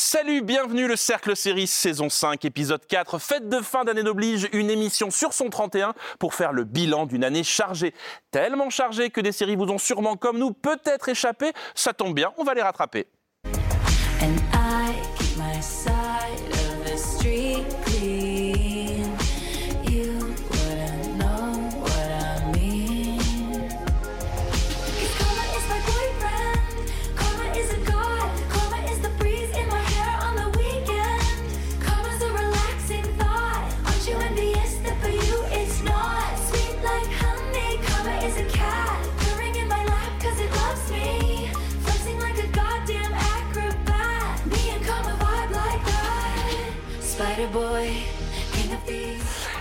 Salut, bienvenue le Cercle Série saison 5, épisode 4, fête de fin d'année d'oblige, une émission sur son 31 pour faire le bilan d'une année chargée. Tellement chargée que des séries vous ont sûrement comme nous peut-être échappé, ça tombe bien, on va les rattraper.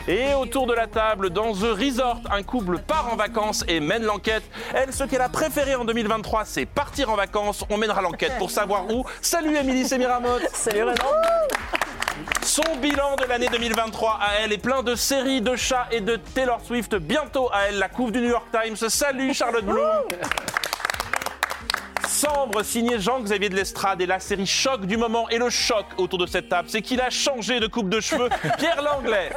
Et autour de la table, dans The Resort, un couple part en vacances et mène l'enquête. Elle, ce qu'elle a préféré en 2023, c'est partir en vacances. On mènera l'enquête pour savoir où. Salut Émilie Semiramoth Salut Renan. Son bilan de l'année 2023 à elle est plein de séries, de chats et de Taylor Swift. Bientôt à elle, la couve du New York Times. Salut Charlotte Bloom Sambre, signé Jean-Xavier de l'Estrade et la série choc du moment. Et le choc autour de cette table, c'est qu'il a changé de coupe de cheveux. Pierre Langlais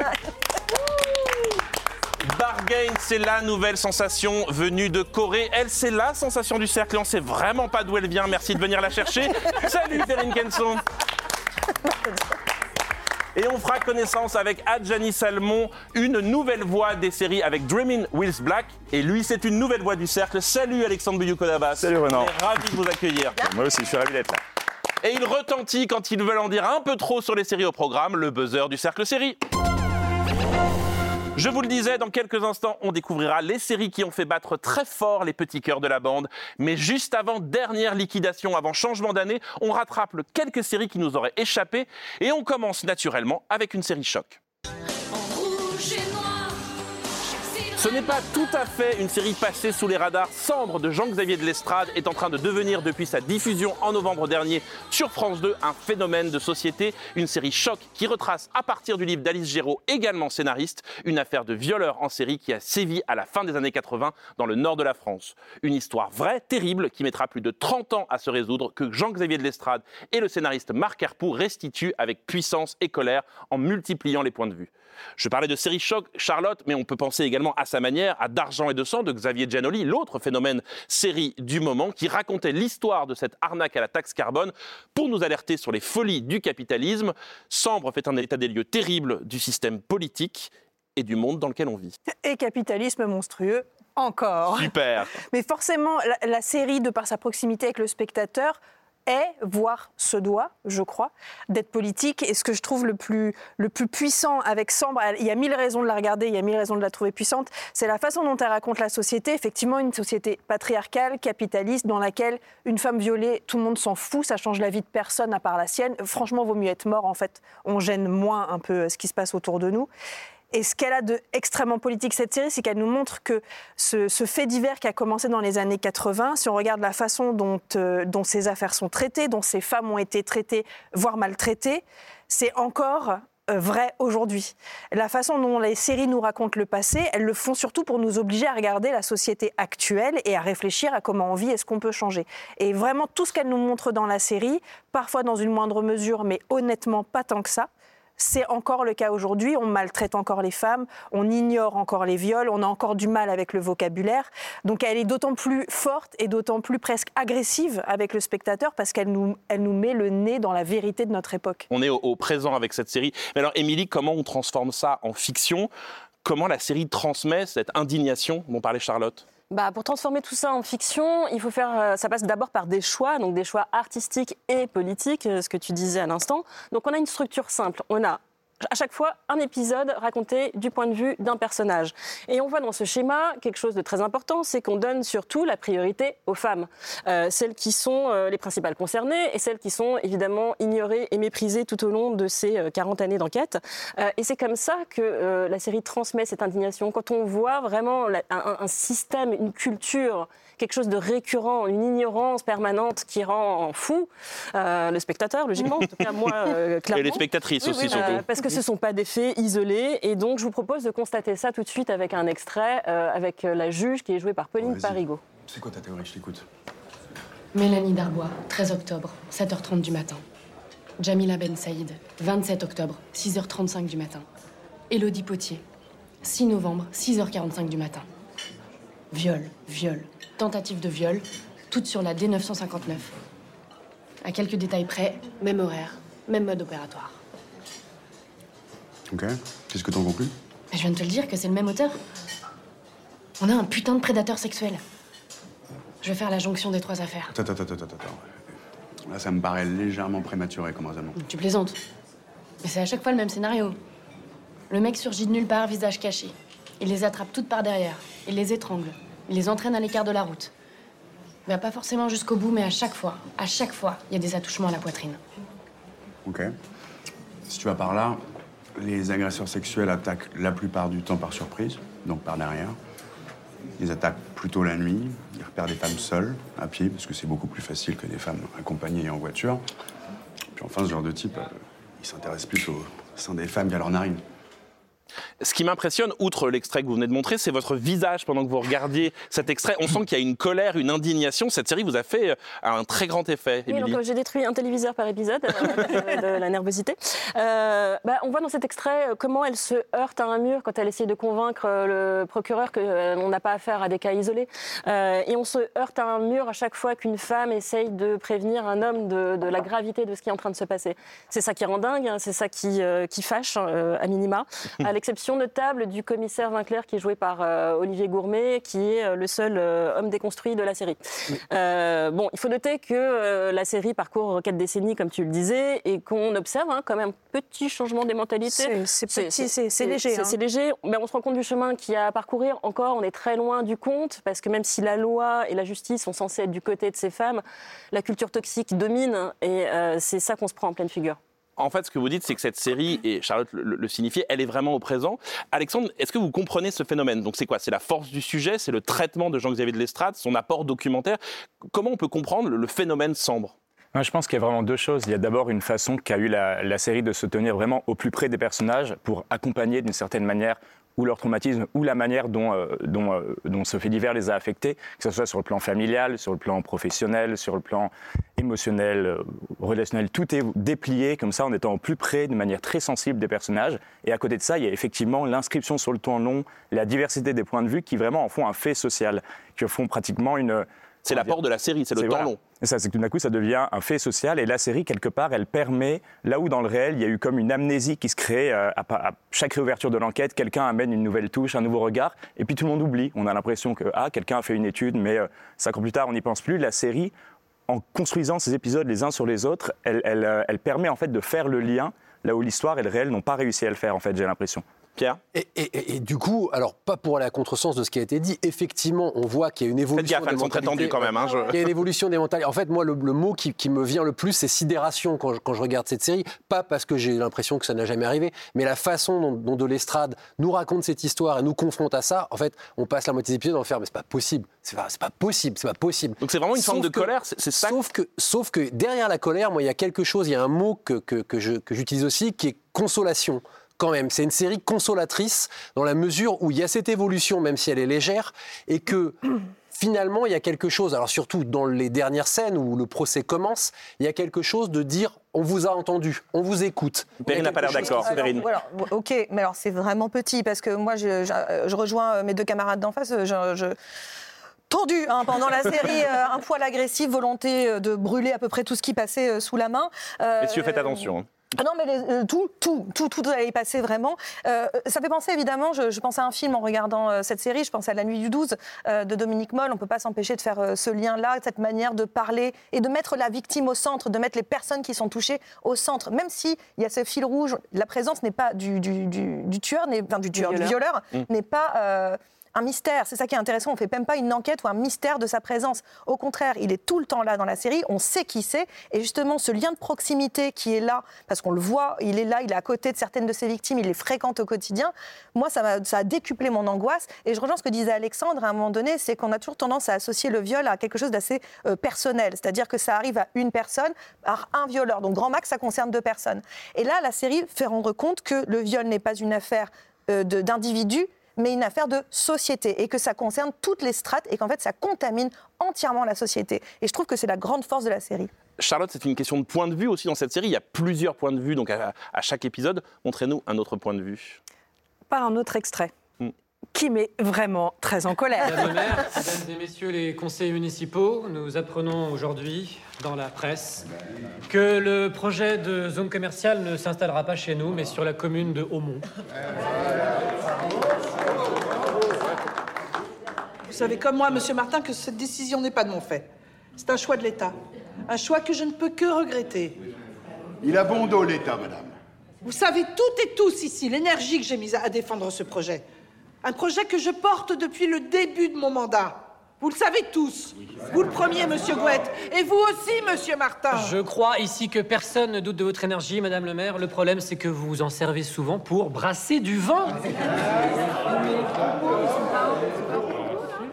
Bargain, c'est la nouvelle sensation venue de Corée. Elle, c'est la sensation du cercle. et On sait vraiment pas d'où elle vient. Merci de venir la chercher. Salut, Perrine Kenson. Et on fera connaissance avec Adjani Salmon, une nouvelle voix des séries avec Dreaming Wills Black. Et lui, c'est une nouvelle voix du cercle. Salut Alexandre Buyou-Kodabas. Salut, Renan. On est ravi de vous accueillir. Moi aussi, je suis ravi d'être là. Et il retentit quand ils veulent en dire un peu trop sur les séries au programme, le buzzer du cercle série. Je vous le disais, dans quelques instants, on découvrira les séries qui ont fait battre très fort les petits cœurs de la bande. Mais juste avant dernière liquidation, avant changement d'année, on rattrape quelques séries qui nous auraient échappé. Et on commence naturellement avec une série choc. Ce n'est pas tout à fait une série passée sous les radars. Cendre de Jean-Xavier de l'Estrade est en train de devenir, depuis sa diffusion en novembre dernier sur France 2, un phénomène de société. Une série choc qui retrace, à partir du livre d'Alice Géraud, également scénariste, une affaire de violeur en série qui a sévi à la fin des années 80 dans le nord de la France. Une histoire vraie, terrible, qui mettra plus de 30 ans à se résoudre, que Jean-Xavier de l'Estrade et le scénariste Marc Herpoux restituent avec puissance et colère en multipliant les points de vue. Je parlais de série choc, Charlotte, mais on peut penser également à sa manière à D'argent et de sang de Xavier Giannoli, l'autre phénomène série du moment, qui racontait l'histoire de cette arnaque à la taxe carbone pour nous alerter sur les folies du capitalisme. Sambre fait un état des lieux terrible du système politique et du monde dans lequel on vit. Et capitalisme monstrueux, encore. Super Mais forcément, la, la série, de par sa proximité avec le spectateur, est, voire se doit, je crois, d'être politique. Et ce que je trouve le plus, le plus puissant avec Sambre, il y a mille raisons de la regarder, il y a mille raisons de la trouver puissante, c'est la façon dont elle raconte la société. Effectivement, une société patriarcale, capitaliste, dans laquelle une femme violée, tout le monde s'en fout, ça change la vie de personne à part la sienne. Franchement, vaut mieux être mort, en fait. On gêne moins un peu ce qui se passe autour de nous. Et ce qu'elle a de extrêmement politique, cette série, c'est qu'elle nous montre que ce, fait divers qui a commencé dans les années 80, si on regarde la façon dont, euh, dont ces affaires sont traitées, dont ces femmes ont été traitées, voire maltraitées, c'est encore euh, vrai aujourd'hui. La façon dont les séries nous racontent le passé, elles le font surtout pour nous obliger à regarder la société actuelle et à réfléchir à comment on vit et ce qu'on peut changer. Et vraiment, tout ce qu'elles nous montrent dans la série, parfois dans une moindre mesure, mais honnêtement pas tant que ça, c'est encore le cas aujourd'hui. On maltraite encore les femmes, on ignore encore les viols, on a encore du mal avec le vocabulaire. Donc elle est d'autant plus forte et d'autant plus presque agressive avec le spectateur parce qu'elle nous, elle nous met le nez dans la vérité de notre époque. On est au, au présent avec cette série. Mais alors, Émilie, comment on transforme ça en fiction? Comment la série transmet cette indignation dont parlait Charlotte? Bah, pour transformer tout ça en fiction, il faut faire. euh, Ça passe d'abord par des choix, donc des choix artistiques et politiques, euh, ce que tu disais à l'instant. Donc on a une structure simple. On a à chaque fois un épisode raconté du point de vue d'un personnage. Et on voit dans ce schéma quelque chose de très important, c'est qu'on donne surtout la priorité aux femmes, Euh, celles qui sont euh, les principales concernées et celles qui sont évidemment ignorées et méprisées tout au long de ces euh, 40 années d'enquête. Euh, et c'est comme ça que la série transmet cette indignation. Quand on voit vraiment un système, une culture, quelque chose de récurrent, une ignorance permanente qui rend fou euh, le spectateur, logiquement, en tout cas moi, euh, clairement. Et les spectatrices Oui, aussi, oui, surtout. euh, parce que ce ne sont pas des faits isolés. Et donc, je vous propose de constater ça tout de suite avec un extrait, euh, avec la juge qui est jouée par Pauline Vas-y. Parigot. C'est quoi ta théorie? Je t'écoute. Mélanie Darbois, 13 octobre, 7h30 du matin. Jamila Ben Saïd, 27 octobre, 6h35 du matin. Élodie Potier, 6 novembre, 6h45 du matin. Viol, viol, tentative de viol, toutes sur la D959. À quelques détails près, même horaire, même mode opératoire. Ok. Qu'est-ce que t'en conclus? Je viens de te le dire que c'est le même auteur. On a un putain de prédateur sexuel. Je vais faire la jonction des trois affaires. Attends, attends, attends, attends, attends. Là, ça me paraît légèrement prématuré comme raisonnement. Tu plaisantes. Mais c'est à chaque fois le même scénario. Le mec surgit de nulle part, visage caché. Il les attrape toutes par derrière. Il les étrangle. Il les entraîne à l'écart de la route. Pas forcément jusqu'au bout, mais à chaque fois, à chaque fois, il y a des attouchements à la poitrine. Ok. Si tu vas par là, les agresseurs sexuels attaquent la plupart du temps par surprise, donc par derrière. Ils attaquent plutôt la nuit. Ils repèrent des femmes seules, à pied, parce que c'est beaucoup plus facile que des femmes accompagnées et en voiture. Puis enfin, ce genre de type, euh, il s'intéresse plus au sein des femmes qu'à leurs narines. Ce qui m'impressionne, outre l'extrait que vous venez de montrer, c'est votre visage pendant que vous regardiez cet extrait. On sent qu'il y a une colère, une indignation. Cette série vous a fait euh, un très grand effet, Oui, donc euh, j'ai détruit un téléviseur par épisode euh, de la nervosité. Euh, bah, on voit dans cet extrait comment elle se heurte à un mur quand elle essaye de convaincre le procureur qu'on n'a pas affaire à des cas isolés. Et on se heurte à un mur à chaque fois qu'une femme essaye de prévenir un homme de, de la gravité de ce qui est en train de se passer. C'est ça qui rend dingue, hein, c'est ça qui, qui fâche, euh, à minima. À l'exception notable du commissaire Vinclair qui est joué par euh, Olivier Gourmet, qui est euh, le seul euh, homme déconstruit de la série. Bon, il faut noter que la série parcourt quatre décennies, comme tu le disais, et qu'on observe hein, quand même un petit changement des mentalités. C'est- petit, léger, C'est hein. c'est léger, mais on se rend compte du chemin qu'il y a à parcourir. Encore, on est très loin du compte, parce que même si la loi et la justice sont censées être du côté de ces femmes, la culture toxique domine, et c'est ça qu'on se prend en pleine figure. En fait, ce que vous dites, c'est que cette série, et Charlotte le, le- signifiait, elle est vraiment au présent. Alexandre, est-ce que vous comprenez ce phénomène? Donc c'est quoi? C'est la force du sujet, c'est le traitement de Jean-Xavier de Lestrade, son apport documentaire. Comment on peut comprendre le, phénomène Sambre Moi, je pense qu'il y a vraiment deux choses. Il y a d'abord une façon qu'a eu la série de se tenir vraiment au plus près des personnages pour accompagner d'une certaine manière ou leur traumatisme ou la manière dont, euh, dont, euh, dont ce fait divers les a affectés, que ce soit sur le plan familial, sur le plan professionnel, sur le plan émotionnel, euh, relationnel. Tout est déplié comme ça en étant au plus près, de manière très sensible des personnages. Et à côté de ça, il y a effectivement l'inscription sur le temps long, la diversité des points de vue qui vraiment en font un fait social, qui font pratiquement une... C'est l'apport de la série, c'est le temps voilà. long. Ça, c'est que tout d'un coup, ça devient un fait social. Et la série, quelque part, elle permet, là où dans le réel, il y a eu comme une amnésie qui se crée, euh, à, chaque réouverture de l'enquête, quelqu'un amène une nouvelle touche, un nouveau regard, et puis tout le monde oublie. On a l'impression que, ah, quelqu'un a fait une étude, mais euh, cinq ans plus tard, on n'y pense plus. La série, en construisant ces épisodes les uns sur les autres, elle, elle, euh, elle permet en fait de faire le lien, là où l'histoire et le réel n'ont pas réussi à le faire, en fait, j'ai l'impression. Pierre Et, et- et- et du coup, alors pas pour aller à contresens de ce qui a été dit, effectivement, on voit qu'il y a une Faites évolution. gaffe, des elles sont très tendues mentalités. quand même. hein, je- Il y a une évolution des mentalités. En fait, moi, le, le mot qui, qui me vient le plus, c'est sidération quand je, quand je regarde cette série. Pas parce que j'ai l'impression que ça n'a jamais arrivé, mais la façon dont, dont de l'estrade nous raconte cette histoire et nous confronte à ça. En fait, on passe la moitié des épisodes en faire, mais c'est pas possible. C'est pas, possible. C'est pas possible. Donc c'est vraiment une forme de que- colère, c'est ça Sauf que, sauf que derrière la colère, moi, il y a quelque chose, il y a un mot que j'utilise aussi qui est consolation. Quand même, c'est une série consolatrice dans la mesure où il y a cette évolution, même si elle est légère, et que finalement il y a quelque chose. Alors surtout dans les dernières scènes où le procès commence, il y a quelque chose de dire on vous a entendu, on vous écoute. Perrine n'a pas l'air d'accord. ok, mais alors c'est vraiment petit parce que moi je, je- je rejoins euh, mes deux camarades d'en face. Je, tendu hein, pendant la série, euh, un poil agressif, volonté euh, de brûler à peu près tout ce qui passait euh, sous la main. Euh, Messieurs, faites attention. Ah non, mais les- euh, tout, tout, tout, tout allait y passer vraiment. Euh, ça fait penser évidemment, je, je pensais à un film en regardant euh, cette série, je pense à La Nuit du 12 euh, de Dominique Moll. On ne peut pas s'empêcher de faire ce lien-là, cette manière de parler et de mettre la victime au centre, de mettre les personnes qui sont touchées au centre. Même s'il y a ce fil rouge, la présence n'est pas du, du, du- du tueur, enfin, du tueur, du violeur. violeur, n'est pas. Un mystère, c'est ça qui est intéressant. On fait même pas une enquête ou un mystère de sa présence. Au contraire, il est tout le temps là dans la série. On sait qui c'est. Et justement, ce lien de proximité qui est là, parce qu'on le voit, il est là, il est à côté de certaines de ses victimes, il les fréquente au quotidien. Moi, ça, a décuplé mon angoisse. Et je rejoins ce que disait Alexandre à un moment donné, c'est qu'on a toujours tendance à associer le viol à quelque chose d'assez euh, personnel. C'est-à-dire que ça arrive à une personne par un violeur. Donc, grand max, ça concerne deux personnes. Et là, la série fait rendre compte que le viol n'est pas une affaire euh, d'individus, mais une affaire de société et que ça concerne toutes les strates et qu'en fait ça contamine entièrement la société. Et je trouve que c'est la grande force de la série. Charlotte, c'est une question de point de vue aussi dans cette série. Il y a plusieurs points de vue, donc à, à chaque épisode. Montrez-nous un autre point de vue. Par un autre extrait. Mm. Qui m'est vraiment très en colère. Madame le maire, mesdames et messieurs les conseillers municipaux, nous apprenons aujourd'hui dans la presse que le projet de zone commerciale ne s'installera pas chez nous, mais sur la commune de Aumont. Vous savez comme moi, Monsieur Martin, que cette décision n'est pas de mon fait. C'est un choix de l'État. Un choix que je ne peux que regretter. Il a bon dos, l'État, madame. Vous savez toutes et tous ici l'énergie que j'ai mise à défendre ce projet. Un projet que je porte depuis le début de mon mandat. Vous le savez tous. Vous le premier, Monsieur Gouette. Et vous aussi, Monsieur Martin. Je crois ici que personne ne doute de votre énergie, Madame le maire. Le problème, c'est que vous vous en servez souvent pour brasser du vent.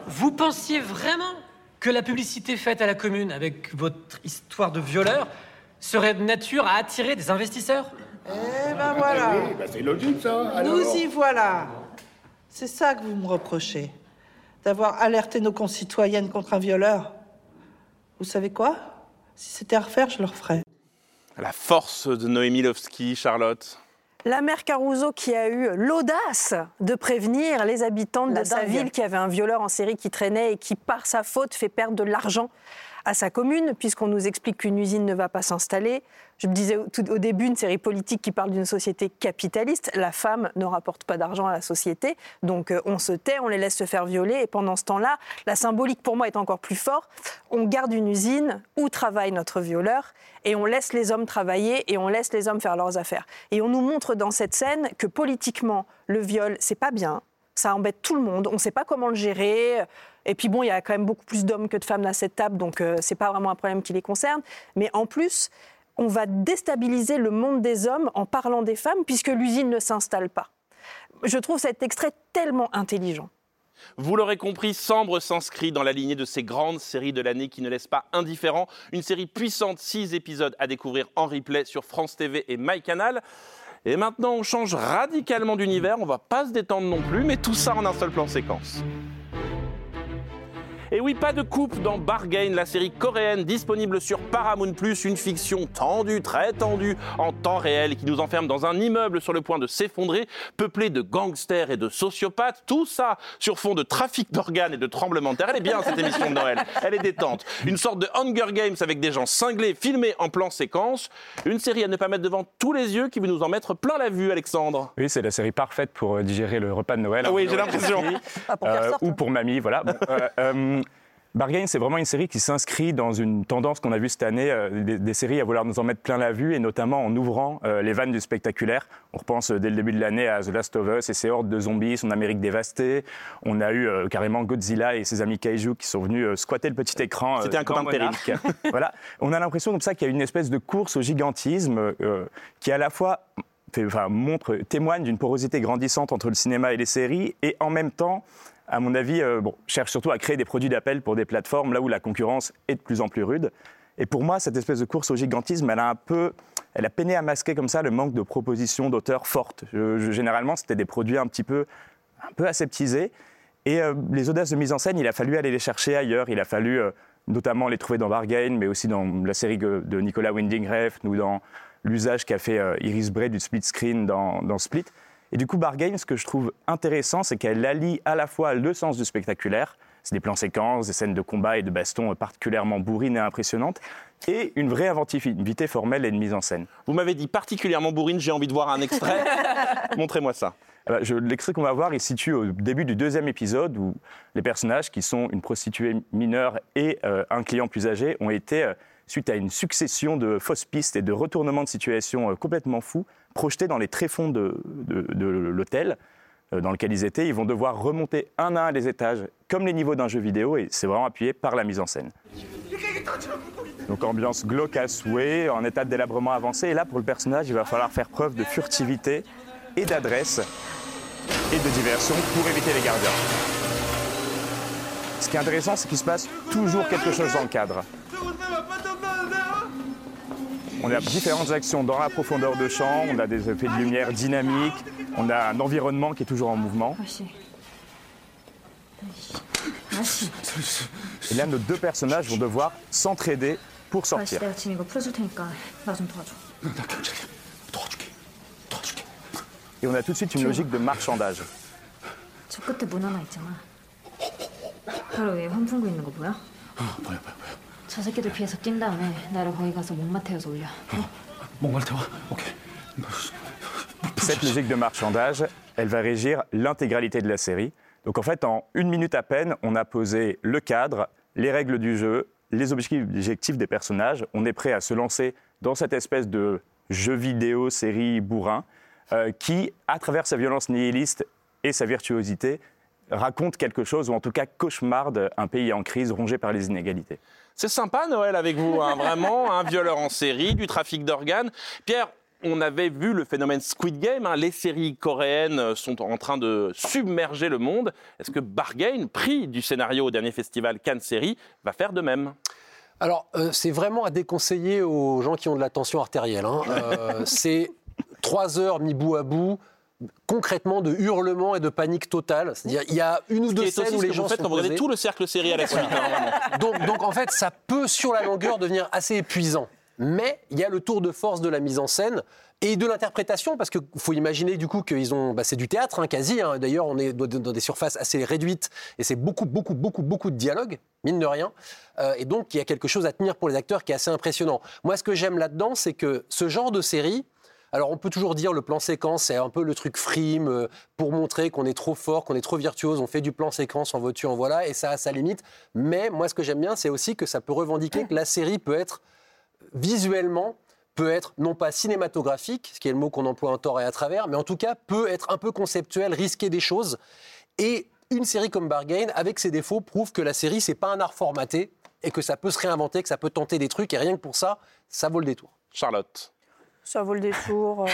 Vous pensiez vraiment que la publicité faite à la commune avec votre histoire de violeur serait de nature à attirer des investisseurs? Eh ben voilà. Oui, bah c'est logique, ça. alors. Nous y voilà. C'est ça que vous me reprochez. D'avoir alerté nos concitoyennes contre un violeur. Vous savez quoi? Si c'était à refaire, je le referais. La force de Noémie Lovski, Charlotte. La mère Caruso qui a eu l'audace de prévenir les habitants de sa ville qu'il y avait un violeur en série qui traînait et qui, par sa faute, fait perdre de l'argent à sa commune, puisqu'on nous explique qu'une usine ne va pas s'installer. Je me disais au, début, une série politique qui parle d'une société capitaliste. La femme ne rapporte pas d'argent à la société, donc euh, on se tait, on les laisse se faire violer, et pendant ce temps-là, la symbolique pour moi est encore plus forte. On garde une usine où travaille notre violeur, et on laisse les hommes travailler, et on laisse les hommes faire leurs affaires. Et on nous montre dans cette scène que politiquement, le viol, c'est pas bien, ça embête tout le monde, on ne sait pas comment le gérer. Et puis bon, il y a quand même beaucoup plus d'hommes que de femmes à cette table, donc euh, c'est pas vraiment un problème qui les concerne. Mais en plus, on va déstabiliser le monde des hommes en parlant des femmes, puisque l'usine ne s'installe pas. Je trouve cet extrait tellement intelligent. Vous l'aurez compris, Sambre s'inscrit dans la lignée de ces grandes séries de l'année qui ne laissent pas indifférent. Une série puissante, 6 épisodes à découvrir en replay sur France TV et MyCanal. Et maintenant, on change radicalement d'univers. On va pas se détendre non plus, mais tout ça en un seul plan séquence. Et oui, pas de coupe dans Bargain, la série coréenne disponible sur Paramount+, une fiction tendue, très tendue, en temps réel, qui nous enferme dans un immeuble sur le point de s'effondrer, peuplé de gangsters et de sociopathes, tout ça sur fond de trafic d'organes et de tremblements de terre. Elle est bien cette émission de Noël, elle est détente. Une sorte de Hunger Games avec des gens cinglés, filmés en plan séquence. Une série à ne pas mettre devant tous les yeux qui veut nous en mettre plein la vue, Alexandre. Oui, c'est la série parfaite pour euh, digérer le repas de Noël. Ah oui, Noël j'ai l'impression. ici. Pas pour faire Euh, sorte, ou hein. pour mamie, voilà. Bon, euh, euh, Bargain, c'est vraiment une série qui s'inscrit dans une tendance qu'on a vue cette année, euh, des, des séries à vouloir nous en mettre plein la vue, et notamment en ouvrant euh, les vannes du spectaculaire. On repense euh, dès le début de l'année à The Last of Us et ses hordes de zombies, son Amérique dévastée. On a eu carrément Godzilla et ses amis kaiju qui sont venus squatter le petit écran. C'était un copain de voilà. On a l'impression comme ça qu'il y a une espèce de course au gigantisme qui à la fois enfin, montre, témoigne d'une porosité grandissante entre le cinéma et les séries, et en même temps, à mon avis, euh, cherche surtout à créer des produits d'appel pour des plateformes là où la concurrence est de plus en plus rude. Et pour moi, cette espèce de course au gigantisme, elle a un peu, elle a peiné à masquer comme ça le manque de propositions d'auteurs fortes. Généralement, c'était des produits un petit peu, un peu aseptisés. Et euh, les audaces de mise en scène, il a fallu aller les chercher ailleurs. Il a fallu euh, notamment les trouver dans Bargain, mais aussi dans la série de Nicolas Winding Refn ou dans l'usage qu'a fait Iris Bray du split screen dans Split. Et du coup, Bargain, ce que je trouve intéressant, c'est qu'elle allie à la fois le sens du spectaculaire, c'est des plans séquences, des scènes de combat et de baston particulièrement bourrines et impressionnantes, et une vraie inventivité formelle et de mise en scène. Vous m'avez dit particulièrement bourrine, j'ai envie de voir un extrait. Montrez-moi ça. Bah, je- L'extrait qu'on va voir, il se situe au début du deuxième épisode où les personnages, qui sont une prostituée mineure et euh, un client plus âgé, ont été, euh, suite à une succession de fausses pistes et de retournements de situation euh, complètement fous, projetés dans les tréfonds de, de- l'hôtel euh, dans lequel ils étaient. Ils vont devoir remonter un à un les étages, comme les niveaux d'un jeu vidéo, et c'est vraiment appuyé par la mise en scène. Donc ambiance glauque à souhait, en état de délabrement avancé. Et là, pour le personnage, il va falloir faire preuve de furtivité et d'adresse et de diversion pour éviter les gardiens. Ce qui est intéressant, c'est qu'il se passe toujours quelque chose dans le cadre. On a différentes actions dans la profondeur de champ, on a des effets de lumière dynamiques, on a un environnement qui est toujours en mouvement. Et là, nos deux personnages vont devoir s'entraider pour sortir. Et on a tout de suite une logique de marchandage. 저 끝에 문 하나 있잖아. 바로 위에 환풍구 있는 거 보여? 뭐야 뭐야 뭐야. 저 새끼들 피해서 뛴 다음에 나를 거기 가서 목마 태워서 올려. 몽골 태워. 오케이. Cette logique de marchandage, elle va régir l'intégralité de la série. Donc en fait, en une minute à peine, on a posé le cadre, les règles du jeu, les objectifs des personnages. On est prêt à se lancer dans cette espèce de jeu vidéo, série bourrin, euh, qui, à travers sa violence nihiliste et sa virtuosité, raconte quelque chose, ou en tout cas cauchemarde un pays en crise rongé par les inégalités. C'est sympa Noël avec vous, hein, vraiment, un violeur en série, du trafic d'organes. Pierre, on avait vu le phénomène Squid Game, hein, les séries coréennes sont en train de submerger le monde. Est-ce que Bargain, prix du scénario au dernier festival Cannes Série, va faire de même? Alors, euh, c'est vraiment à déconseiller aux gens qui ont de la tension artérielle. hein. Euh, c'est trois heures mis bout à bout, concrètement de hurlements et de panique totale. C'est-à-dire, il y a une ou Ce deux scènes où les gens vous faites sont quand vous regardez posés. tout le cercle série à la suite. donc, donc, en fait, ça peut sur la longueur devenir assez épuisant. Mais il y a le tour de force de la mise en scène et de l'interprétation, parce qu'il faut imaginer du coup qu'ils ont, bah, c'est du théâtre hein, quasi. hein. D'ailleurs, on est dans dans des surfaces assez réduites et c'est beaucoup, beaucoup, beaucoup, beaucoup de dialogue, mine de rien. Euh, et donc, il y a quelque chose à tenir pour les acteurs qui est assez impressionnant. Moi, ce que j'aime là-dedans, c'est que ce genre de série. Alors, on peut toujours dire le plan séquence, c'est un peu le truc frime euh, pour montrer qu'on est trop fort, qu'on est trop virtuose. On fait du plan séquence, en veux-tu, en voilà, et ça a sa limite. Mais moi, ce que j'aime bien, c'est aussi que ça peut revendiquer que la série peut être visuellement peut être non pas cinématographique, ce qui est le mot qu'on emploie en tort et à travers, mais en tout cas peut être un peu conceptuel, risquer des choses. Et une série comme Bargain, avec ses défauts, prouve que la série, c'est pas un art formaté et que ça peut se réinventer, que ça peut tenter des trucs, et rien que pour ça, ça vaut le détour. Charlotte. Ça vaut le détour.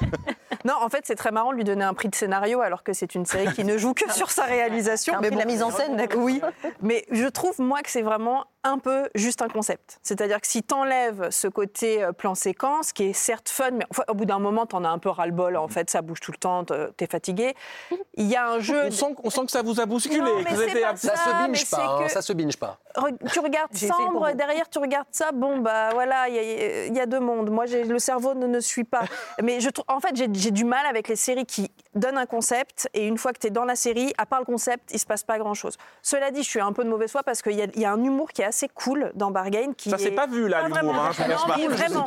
non, en fait, c'est très marrant de lui donner un prix de scénario alors que c'est une série qui ne joue que sur sa réalisation. Un prix de la mise en scène, d'accord. Oui, mais je trouve, moi, que c'est vraiment un peu juste un concept. C'est-à-dire que si t'enlèves ce côté euh, plan séquence, qui est certes fun, mais enfin, au bout d'un moment, t'en as un peu ras-le-bol, en fait, ça bouge tout le temps, t'es fatigué. Il y a un jeu... On sent, on sent que ça vous a bousculé. Non, que mais vous étiez Ça Ah, se mais binge pas, hein, que- ça se binge pas. Re- tu regardes Sambre, derrière tu regardes ça, bon bah voilà, il y, a- il y a deux mondes. Moi, j'ai- le cerveau ne, ne suit pas. Mais je trouve, en fait, j'ai j'ai du mal avec les séries qui donnent un concept et une fois que tu es dans la série, à part le concept, il se passe pas grand-chose. Cela dit, je suis un peu de mauvaise foi parce qu'il y, y a un humour qui est assez cool dans Bargain. Qui Ça s'est est pas vu là, pas l'humour, vraiment- hein, je pas. Vraiment.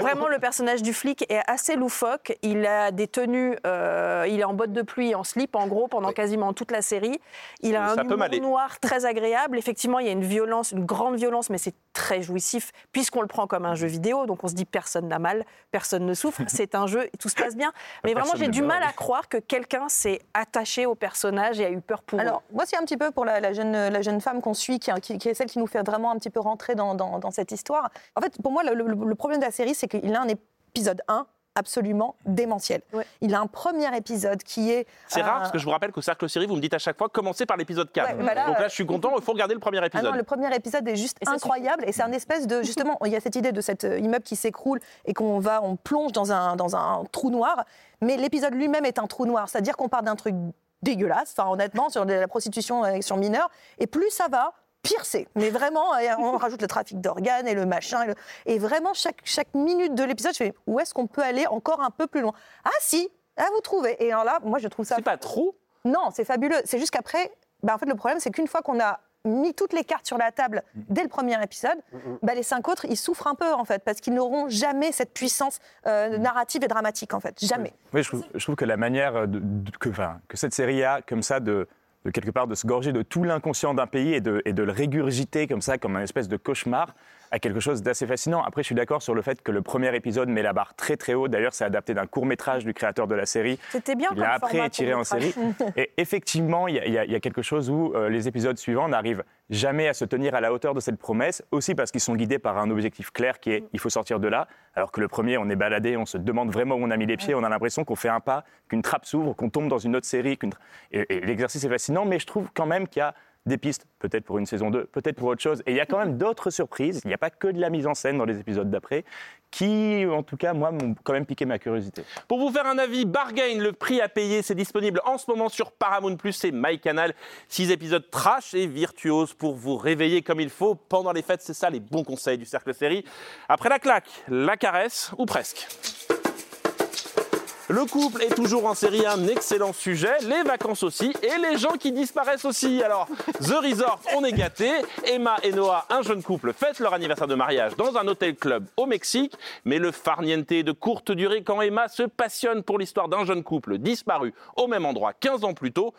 Vraiment, le personnage du flic est assez loufoque. Il a des tenues, euh, il est en bottes de pluie, en slip, en gros, pendant quasiment toute la série. Il a Ça un humour noir très agréable. Effectivement, il y a une violence, une grande violence, mais c'est très jouissif, puisqu'on le prend comme un jeu vidéo. Donc on se dit personne n'a mal, personne ne souffre. C'est un jeu et tout se passe bien. Mais vraiment, j'ai du mal à croire que quelqu'un s'est attaché au personnage et a eu peur pour eux. Alors, moi, c'est un petit peu pour la, la jeune, la jeune femme qu'on suit, qui, qui- qui est celle qui nous fait vraiment un petit peu rentrer dans, dans- dans cette histoire. En fait, pour moi, le, le- le problème de la série, c'est qu'il a un épisode 1 absolument démentiel. Ouais. Il a un premier épisode qui est... C'est euh, rare parce que je vous rappelle qu'au cercle série, vous me dites à chaque fois commencez par l'épisode 4. Ouais, bah là, Donc là, euh, je suis content, il faut regarder le premier Ah épisode. non, le premier épisode est juste Et incroyable et c'est un espèce de justement il y a cette idée de cet euh, immeuble qui s'écroule et qu'on va on plonge dans un dans un trou noir mais l'épisode lui-même est un trou noir c'est-à-dire qu'on part d'un truc dégueulasse enfin honnêtement sur la prostitution euh, sur mineurs et plus ça va pire c'est mais vraiment euh, on rajoute le trafic d'organes et le machin et, le- et vraiment chaque chaque minute de l'épisode je fais où est-ce qu'on peut aller encore un peu plus loin? Ah si ah vous trouvez et alors là moi je trouve ça C'est pas trop? Non, c'est fabuleux. C'est juste qu'après, bah, en fait, le problème, c'est qu'une fois qu'on a mis toutes les cartes sur la table dès le premier épisode, bah, les cinq autres, ils souffrent un peu, en fait, parce qu'ils n'auront jamais cette puissance euh, narrative et dramatique, en fait. Jamais. Oui, je trouve, je trouve que la manière de- de- que, enfin, que cette série a, comme ça, de, de quelque part de se gorger de tout l'inconscient d'un pays et de, le régurgiter comme ça, comme un espèce de cauchemar, a quelque chose d'assez fascinant. Après, je suis d'accord sur le fait que le premier épisode met la barre très très haut. D'ailleurs, c'est adapté d'un court métrage du créateur de la série. C'était bien Il comme après format étiré en série. Et effectivement, il y, a- y a- y a quelque chose où euh, les épisodes suivants n'arrivent jamais à se tenir à la hauteur de cette promesse, aussi parce qu'ils sont guidés par un objectif clair qui est il faut sortir de là. Alors que le premier, on est baladé, on se demande vraiment où on a mis les pieds, on a l'impression qu'on fait un pas, qu'une trappe s'ouvre, qu'on tombe dans une autre série. qu'une tra- Et, et l'exercice est fascinant, mais je trouve quand même qu'il y a des pistes, peut-être pour une saison 2, peut-être pour autre chose. Et il y a quand même d'autres surprises. Il n'y a pas que de la mise en scène dans les épisodes d'après, qui, en tout cas, moi, m'ont quand même piqué ma curiosité. Pour vous faire un avis, Bargain, le prix à payer, c'est disponible en ce moment sur Paramount Plus et MyCanal. Six épisodes trash et virtuoses pour vous réveiller comme il faut pendant les fêtes. C'est ça les bons conseils du cercle série. Après la claque, la caresse ou presque. Le couple est toujours en série un excellent sujet, les vacances aussi et les gens qui disparaissent aussi. Alors, The Resort, on est gâtés. Emma et Noah, un jeune couple, fêtent leur anniversaire de mariage dans un hôtel club au Mexique. Mais le farniente de courte durée quand Emma se passionne pour l'histoire d'un jeune couple disparu au même endroit 15 ans plus tôt.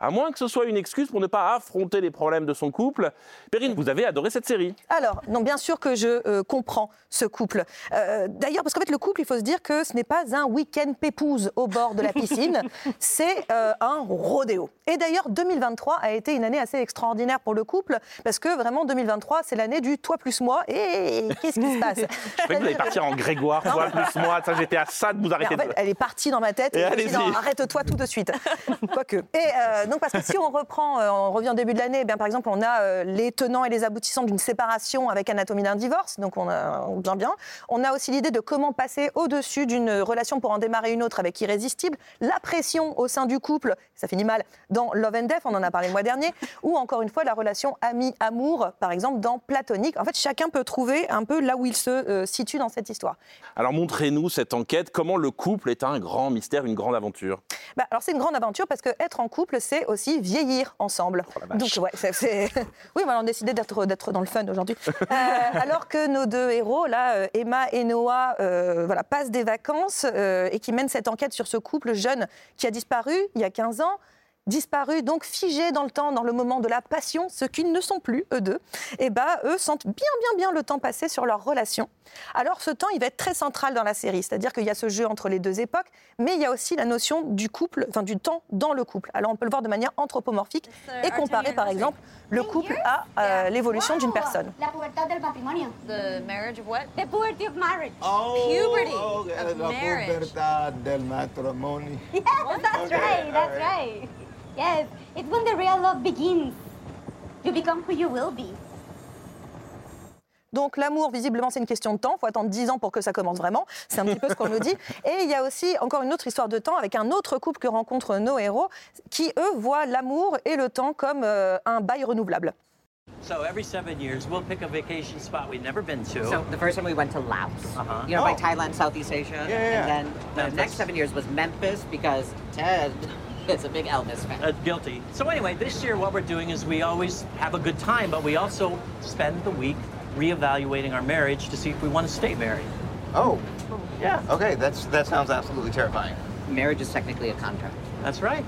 À moins que ce soit une excuse pour ne pas affronter les problèmes de son couple. Perrine, vous avez adoré cette série. Alors, non, bien sûr que je euh, comprends ce couple. Euh, D'ailleurs, parce qu'en fait, le couple, il faut se dire que ce n'est pas un week-end pépouze au bord de la piscine, c'est euh, un rodéo. Et d'ailleurs, 2023 a été une année assez extraordinaire pour le couple, parce que vraiment, 2023, c'est l'année du toi plus moi. Et qu'est-ce qui se passe? Je croyais que vous allez partir en Grégoire, toi plus moi. Ça, j'étais à ça de vous arrêter en fait, de... elle est partie dans ma tête. Et Et je me suis dit, allez-y. non, arrête-toi tout de suite. Quoique. Et donc, parce que si on reprend, euh, on revient au début de l'année, eh bien, par exemple, on a euh, les tenants et les aboutissants d'une séparation avec Anatomie d'un divorce. Donc, on a on bien bien. On a aussi l'idée de comment passer au-dessus d'une relation pour en démarrer une autre avec Irrésistible. La pression au sein du couple, ça finit mal, dans Love and Death, on en a parlé le mois dernier. Ou encore une fois, la relation ami-amour, par exemple, dans Platonique. En fait, chacun peut trouver un peu là où il se euh, situe dans cette histoire. Alors montrez-nous cette enquête, comment le couple est un grand mystère, une grande aventure? Bah, alors c'est une grande aventure parce que être en couple, c'est aussi vieillir ensemble. Donc ouais, c'est, c'est- oui, on a décidé d'être, dans le fun aujourd'hui. Euh, alors que nos deux héros, là, euh, Emma et Noah, euh, voilà, passent des vacances euh, et qui mènent cette enquête sur ce couple jeune qui a disparu il y a 15 ans. Disparu, donc figé dans le temps, dans le moment de la passion, ce qu'ils ne sont plus, eux deux, et bah, eux sentent bien, bien, bien le temps passer sur leur relation. Alors, ce temps, il va être très central dans la série, c'est-à-dire qu'il y a ce jeu entre les deux époques, mais il y a aussi la notion du couple, enfin du temps dans le couple. Alors, on peut le voir de manière anthropomorphique et comparer, par exemple, le couple à euh, l'évolution d'une personne. La pubertad del matrimonio. The marriage of what? The puberty of marriage. Puberty Oh, of la marriage. pubertad del matrimonio. Yes, that's Okay, right, that's right. Yes, it's when the real love begins. You become who you will be. Donc l'amour, visiblement, c'est une question de temps. Il faut attendre 10 ans pour que ça commence vraiment. C'est un petit peu ce qu'on nous dit. Et il y a aussi encore une autre histoire de temps avec un autre couple que rencontrent nos héros, qui, eux, voient l'amour et le temps comme euh, un bail renouvelable. So every seven years, we'll pick a vacation spot we've never been to. So the first time we went to Laos, Uh-huh. you know, by Oh. Thailand, Southeast Asia, Yeah, yeah, and then the Memphis. next seven years was Memphis because Ted is a big Elvis fan. Uh, guilty. So anyway, this year what we're doing is we always have a good time, but we also spend the week reevaluating our marriage to see if we want to stay married. Oh. Yeah. Okay, that's that sounds absolutely terrifying. Marriage is technically a contract. That's right.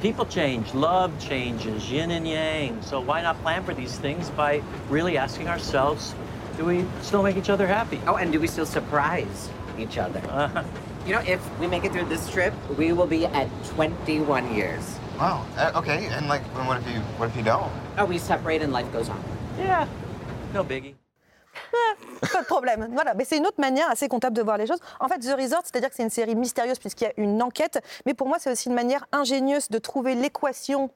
People change, love changes, yin and yang. So why not plan for these things by really asking ourselves, do we still make each other happy? Oh, and do we still surprise each other? Uh, You know, if we make it through this trip, we will be at 21 years. Wow. Uh, okay, and like, what if you what if you don't? Oh, we separate and life goes on. Yeah. No biggie. Pas de problème. Voilà, mais c'est une autre manière assez comptable de voir les choses. En fait, The Resort, c'est-à-dire que c'est une série mystérieuse puisqu'il y a une enquête, mais pour moi, c'est aussi une manière ingénieuse de trouver l'équation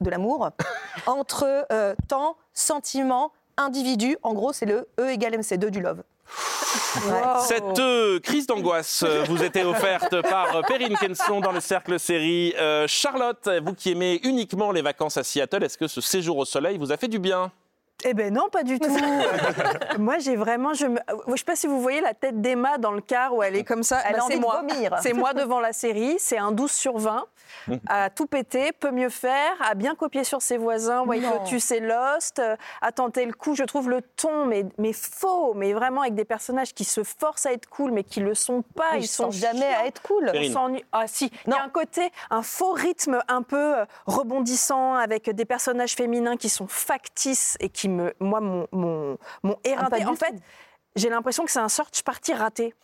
de l'amour entre euh, temps, sentiment, individu. En gros, c'est le E égale MC2 du love. Cette euh, crise d'angoisse euh, vous était offerte par euh, Perrine Kenson dans le cercle série. Charlotte, vous qui aimez uniquement les vacances à Seattle, est-ce que ce séjour au soleil vous a fait du bien? Eh ben non, pas du tout. moi, j'ai vraiment. Je ne sais pas si vous voyez la tête d'Emma dans le car où elle est comme ça. Elle a Bah, envie c'est de moi. vomir. C'est moi devant la série. C'est un 12 sur 20. À tout péter, peut mieux faire, à bien copier sur ses voisins. White Non. Lotus et Lost, euh, à tenter le coup. Je trouve le ton, mais, mais faux, mais vraiment avec des personnages qui se forcent à être cool, mais qui le sont pas. Ils Ils sont sont jamais chiants. à être cool. On. Ah si, il y a un côté, un faux rythme un peu euh, rebondissant avec des personnages féminins qui sont factices et qui me, moi, m'ont m'ont éreinté. En fait. J'ai l'impression que c'est un search party raté.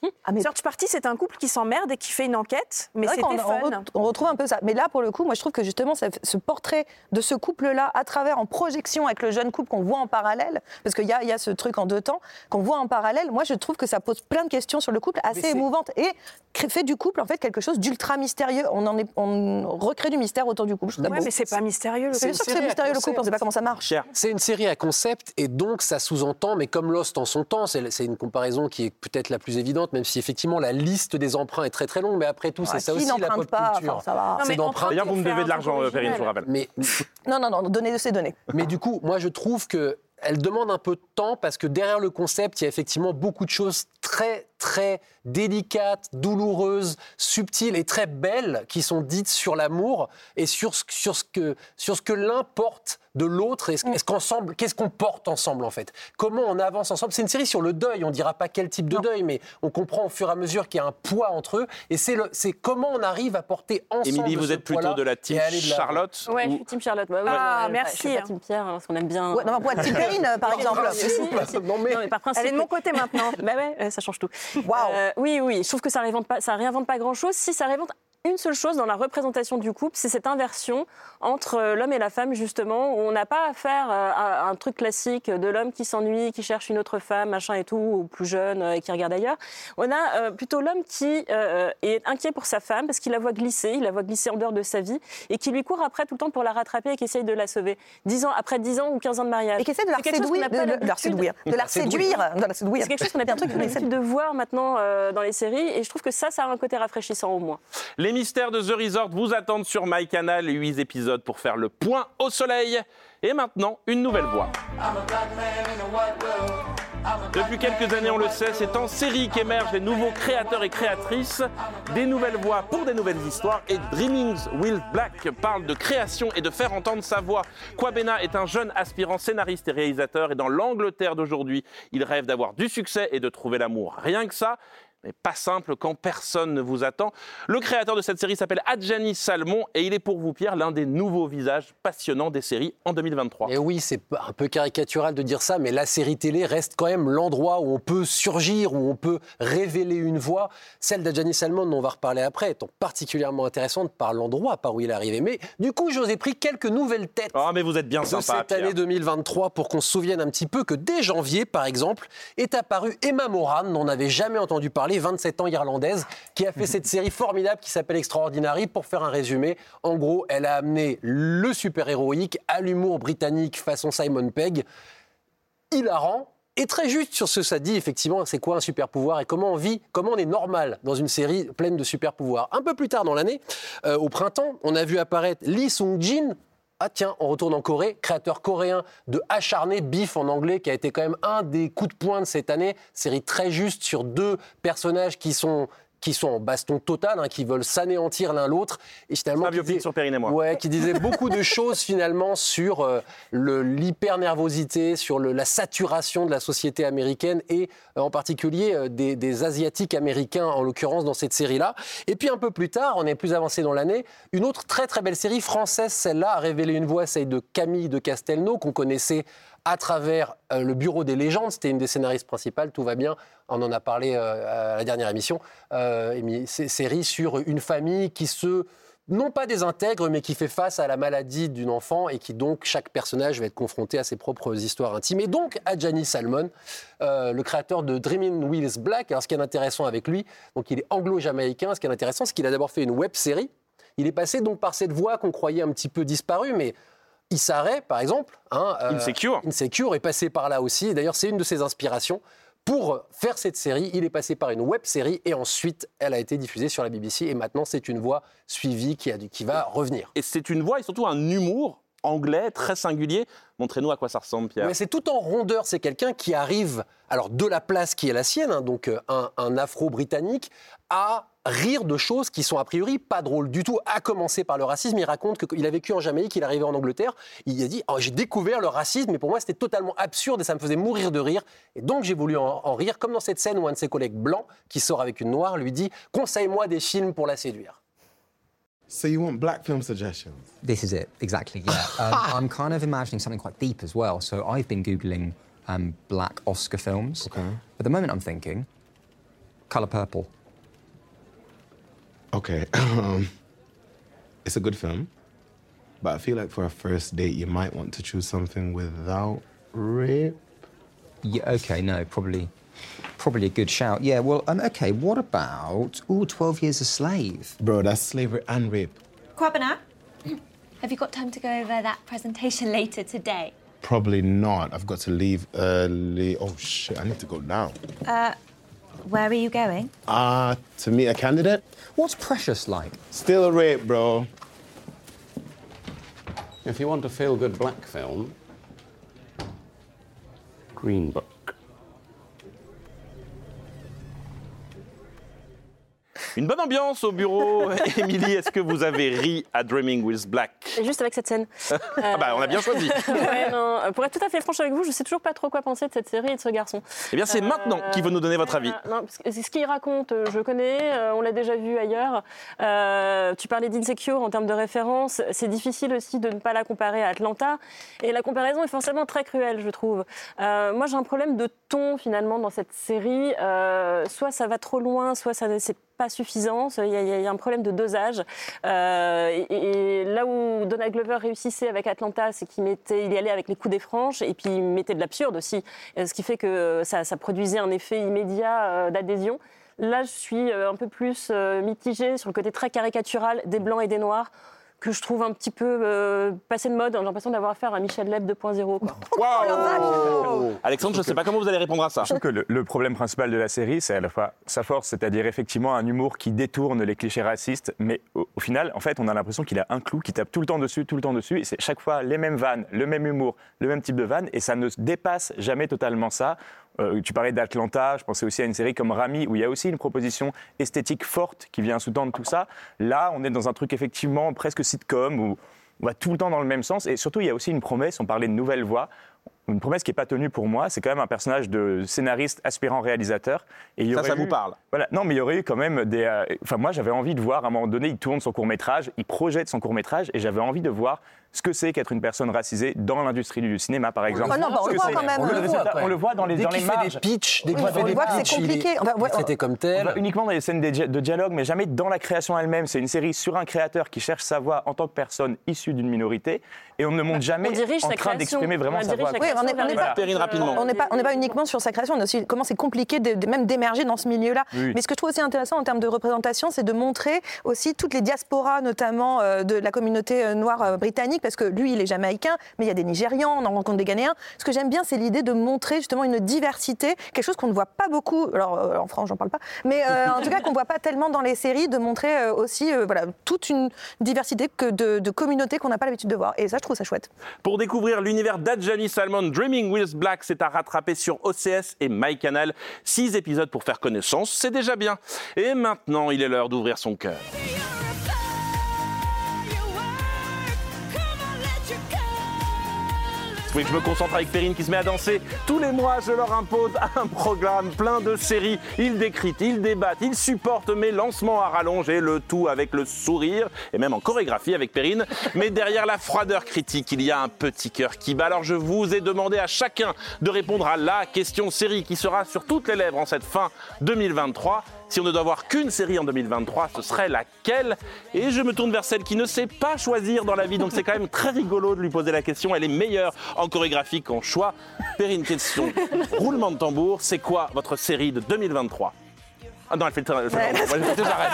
Search party, c'est un couple qui s'emmerde et qui fait une enquête, mais C'est c'était on, fun. re- on retrouve un peu ça. Mais là, pour le coup, moi, je trouve que justement, ça- ce portrait de ce couple-là, à travers, en projection avec le jeune couple qu'on voit en parallèle, parce qu'il y a, il y a ce truc en deux temps, qu'on voit en parallèle, moi, je trouve que ça pose plein de questions sur le couple, assez c'est- émouvantes, et fait du couple, en fait, quelque chose d'ultra mystérieux. On, en est, on recrée du mystère autour du couple. Je Ouais, mais c'est pas mystérieux. le C'est couple. sûr que c'est mystérieux, le couple, on sait pas comment ça marche. C'est une série à concept et donc ça sous-entend, mais comme Lost en son temps, c'est c'est une comparaison qui est peut-être la plus évidente, même si effectivement la liste des emprunts est très très longue, mais après tout, c'est Ouais, ça aussi la pop pas, culture. enfin, ça va. Non, C'est mais d'emprunter. D'ailleurs, vous me devez de l'argent, Perrine, je vous rappelle. Mais, Non, non, non, donnez de ces données. mais du coup, moi je trouve que elle demande un peu de temps parce que derrière le concept, il y a effectivement beaucoup de choses très très délicates, douloureuses, subtiles et très belles qui sont dites sur l'amour et sur ce, sur ce que sur ce que l'un porte de l'autre et ce, est-ce qu'ensemble, qu'est-ce qu'on porte ensemble en fait? Comment on avance ensemble? C'est une série sur le deuil. On dira pas quel type de deuil, mais on comprend au fur et à mesure qu'il y a un poids entre eux et c'est comment on arrive à porter ensemble. Émilie, vous ce êtes plutôt de la et team de. Charlotte Ouais, je suis Team Charlotte. Bah, ouais, Ah, ouais, merci. Je suis pas Team Pierre, hein, parce qu'on aime bien. Ouais, non, pour être Team Perrine, par exemple. Aussi, aussi. Non, mais- par principe. Elle est de mon côté maintenant. Bah ouais, ça change tout. Waouh. Euh, oui, oui, je trouve que ça réinvente pas, ça réinvente pas grand-chose. Si ça réinvente une seule chose dans la représentation du couple, c'est cette inversion entre euh, l'homme et la femme, justement, où on n'a pas affaire euh, à un truc classique de l'homme qui s'ennuie, qui cherche une autre femme, machin et tout, ou plus jeune euh, et qui regarde ailleurs. On a euh, plutôt l'homme qui euh, est inquiet pour sa femme parce qu'il la voit glisser, il la voit glisser en dehors de sa vie et qui lui court après tout le temps pour la rattraper et qui essaye de la sauver. 10 ans, après 10 ans ou 15 ans de mariage. Et qui essaie de la séduire, de, de la séduire, de la séduire, de la séduire. c'est quelque chose qu'on a un truc de voir maintenant euh, dans les séries et je trouve que ça, ça a un côté rafraîchissant au moins. Les mystères de The Resort vous attendent sur MyCanal, 8 épisodes pour faire le point au soleil. Et maintenant, une nouvelle voix. Depuis quelques années, on le sait, c'est en série qu'émergent les nouveaux créateurs et créatrices, des nouvelles voix pour des nouvelles histoires. Et Dreamings Will Black parle de création et de faire entendre sa voix. Kwabena est un jeune aspirant scénariste et réalisateur, et dans l'Angleterre d'aujourd'hui, il rêve d'avoir du succès et de trouver l'amour. Rien que ça. Mais pas simple quand personne ne vous attend. Le créateur de cette série s'appelle Adjani Salmon et il est pour vous, Pierre, l'un des nouveaux visages passionnants des séries en 2023. Et oui, c'est un peu caricatural de dire ça, mais la série télé reste quand même l'endroit où on peut surgir, où on peut révéler une voix. Celle d'Adjani Salmon, dont on va reparler après, étant particulièrement intéressante par l'endroit par où il est arrivé. Mais du coup, je vous ai pris quelques nouvelles têtes Oh, mais vous êtes bien de sympa, cette Pierre. année 2023 pour qu'on se souvienne un petit peu que dès janvier, par exemple, est apparue Emma Moran, dont on n'avait jamais entendu parler, 27 ans irlandaise, qui a fait cette série formidable qui s'appelle Extraordinary. Pour faire un résumé, en gros, elle a amené le super-héroïque à l'humour britannique façon Simon Pegg, hilarant. Et très juste sur ce que ça dit, effectivement, c'est quoi un super pouvoir et comment on vit, comment on est normal dans une série pleine de super pouvoirs. Un peu plus tard dans l'année, euh, au printemps, on a vu apparaître Lee Sung-jin, ah tiens, on retourne en Corée, créateur coréen de Acharné, Beef en anglais, qui a été quand même un des coups de poing de cette année. Série très juste sur deux personnages qui sont qui sont en baston total, hein, qui veulent s'anéantir l'un l'autre. Et finalement, qui sur Perrine et moi. Ouais, qui disait beaucoup de choses finalement sur euh, l'hyper-nervosité, sur le- la saturation de la société américaine et euh, en particulier euh, des, des Asiatiques américains en l'occurrence dans cette série-là. Et puis un peu plus tard, on est plus avancé dans l'année, une autre très très belle série française, celle-là, a révélé une voix, celle de Camille de Castelnau, qu'on connaissait à travers euh, le Bureau des légendes. C'était une des scénaristes principales, tout va bien. On en a parlé euh, à la dernière émission. Euh, série sur une famille qui se non pas désintègre, mais qui fait face à la maladie d'une enfant et qui donc chaque personnage va être confronté à ses propres histoires intimes. Et donc à Gianni Salmon, euh, le créateur de Dreaming Willis Black. Alors ce qui est intéressant avec lui, donc il est anglo-jamaïcain. Ce qui est intéressant, c'est qu'il a d'abord fait une web série. Il est passé donc par cette voie qu'on croyait un petit peu disparue, mais Issaré, par exemple, hein, euh, Insecure. Insecure est passé par là aussi. Et D'ailleurs, c'est une de ses inspirations. Pour faire cette série, il est passé par une web série et ensuite, elle a été diffusée sur la BBC. Et maintenant, c'est une voix suivie qui, a, qui va revenir. Et c'est une voix et surtout un humour anglais très singulier. Montrez-nous à quoi ça ressemble, Pierre. C'est tout en rondeur. C'est quelqu'un qui arrive, alors de la place qui est la sienne, hein, donc euh, un, un afro-britannique, à rire de choses qui sont a priori pas drôles du tout, à commencer par le racisme. Il raconte qu'il a vécu en Jamaïque, il est arrivé en Angleterre. Il a dit Oh, J'ai découvert le racisme, mais pour moi c'était totalement absurde et ça me faisait mourir de rire. Et donc j'ai voulu en, en rire, comme dans cette scène où un de ses collègues blancs, qui sort avec une noire, lui dit Conseille-moi des films pour la séduire. So you want black film suggestions? This is it, exactly, yeah. Um, I'm kind of imagining something quite deep as well. So I've been Googling um, black Oscar films. Okay. At the moment, I'm thinking Color Purple. Okay. Um, it's a good film, but I feel like for a first date, you might want to choose something without rape. Yeah, okay, no, probably, probably a good shout. Yeah, well, um, okay, what about, ooh, 12 Years a Slave? Bro, that's slavery and rape. Kwabena, have you got time to go over that presentation later today? Probably not. I've got to leave early. Oh shit, I need to go now. Uh, where are you going? Ah, to meet a candidate? What's Precious like? Still a rape, bro. If you want a feel good black film, Green Book. Une bonne ambiance au bureau. Émilie, est-ce que vous avez ri à Dreaming with Black juste avec cette scène. Ah bah, on a bien choisi. Ouais, non, pour être tout à fait franche avec vous, je sais toujours pas trop quoi penser de cette série et de ce garçon. Eh bien, c'est maintenant qu'il veut nous donner votre avis. Non, parce que ce qu'il raconte, euh, je connais, euh, on l'a déjà vu ailleurs. Euh, tu parlais d'Insecure en termes de référence. C'est difficile aussi de ne pas la comparer à Atlanta. Et la comparaison est forcément très cruelle, je trouve. Euh, moi, j'ai un problème de ton finalement dans cette série. Euh, soit ça va trop loin, soit ça c'est pas suffisant. Il y, a, un problème de dosage. Euh, et, là où Donald Glover réussissait avec Atlanta, c'est qu'il mettait, il y allait avec les coups des franches et puis il mettait de l'absurde aussi, Euh, ce qui fait que ça, ça produisait un effet immédiat euh, d'adhésion. Là, je suis euh, un peu plus euh, mitigée sur le côté très caricatural des blancs et des noirs que je trouve un petit peu euh, passé de mode. J'ai l'impression d'avoir affaire à Michel Leb 2.0. quoi. Waouh Alexandre, je ne sais pas comment vous allez répondre à ça. Je trouve que le, le problème principal de la série, c'est à la fois sa force, c'est-à-dire effectivement un humour qui détourne les clichés racistes, mais au, au final, en fait, on a l'impression qu'il a un clou qui tape tout le temps dessus, tout le temps dessus, et c'est chaque fois les mêmes vannes, le même humour, le même type de vannes, et ça ne dépasse jamais totalement ça. Euh, tu parlais d'Atlanta, je pensais aussi à une série comme Rami, où il y a aussi une proposition esthétique forte qui vient sous-tendre tout ça. Là, on est dans un truc effectivement presque sitcom, où on va tout le temps dans le même sens, et surtout, il y a aussi une promesse, on parlait de nouvelle voix, une promesse qui n'est pas tenue pour moi, c'est quand même un personnage de scénariste aspirant réalisateur. Et il y Ça, ça eu- vous parle Voilà. Non, mais il y aurait eu quand même des. euh, Enfin, moi, j'avais envie de voir, à un moment donné, il tourne son court-métrage, il projette son court-métrage, et j'avais envie de voir ce que c'est qu'être une personne racisée dans l'industrie du cinéma, par exemple. Oh non, bah, on le voit quand même, On on le voit, voit. on le voit dans les, Dès dans les qu'il fait des pitchs, dès qu'il Oui, fait on des voit que c'est est- compliqué. On va- il est traité comme tel. uniquement dans les scènes de, dia- de dialogue, mais jamais dans la création elle-même. C'est une série sur un créateur qui cherche sa voix en tant que personne issue d'une minorité, et on ne montre jamais on dirige en train création. d'exprimer vraiment On sa voix. Oui, on n'est n'est pas, pas, uniquement sur sa création, on a aussi comment c'est compliqué de, de- même d'émerger dans ce milieu-là. Oui. Mais ce que je trouve aussi intéressant en termes de représentation, c'est de montrer aussi toutes les diasporas, notamment euh, de la communauté euh, noire euh, britannique, parce que lui, il est jamaïcain, mais il y a des Nigérians, on en rencontre des Ghanéens. Ce que j'aime bien, c'est l'idée de montrer justement une diversité, quelque chose qu'on ne voit pas beaucoup, alors euh, en France, j'en parle pas, mais en tout cas qu'on ne voit pas tellement dans les séries, de montrer aussi voilà, toute une diversité que de, de communautés qu'on n'a pas l'habitude de voir. Et ça, je trouve ça chouette. Pour découvrir l'univers d'Adjani Dreaming with Black, c'est à rattraper sur OCS et MyCanal. Six épisodes pour faire connaissance, c'est déjà bien. Et maintenant, il est l'heure d'ouvrir son cœur. Que je me concentre avec Perrine qui se met à danser Tous les mois, je leur impose un programme plein de séries. Ils décritent, ils débattent, ils supportent mes lancements à rallonge et le tout avec le sourire et même en chorégraphie avec Perrine. Mais derrière la froideur critique, il y a un petit cœur qui bat. Alors je vous ai demandé à chacun de répondre à la question série qui sera sur toutes les lèvres en cette fin 2023. Si on ne doit voir qu'une série en 2023, ce serait laquelle? Et je me tourne vers celle qui ne sait pas choisir dans la vie, donc c'est quand même très rigolo de lui poser la question. Elle est meilleure en chorégraphie qu'en choix. Perrine, question, roulement de tambour, c'est quoi votre série de 2023 Ah non, elle fait le... Moi, j'arrête.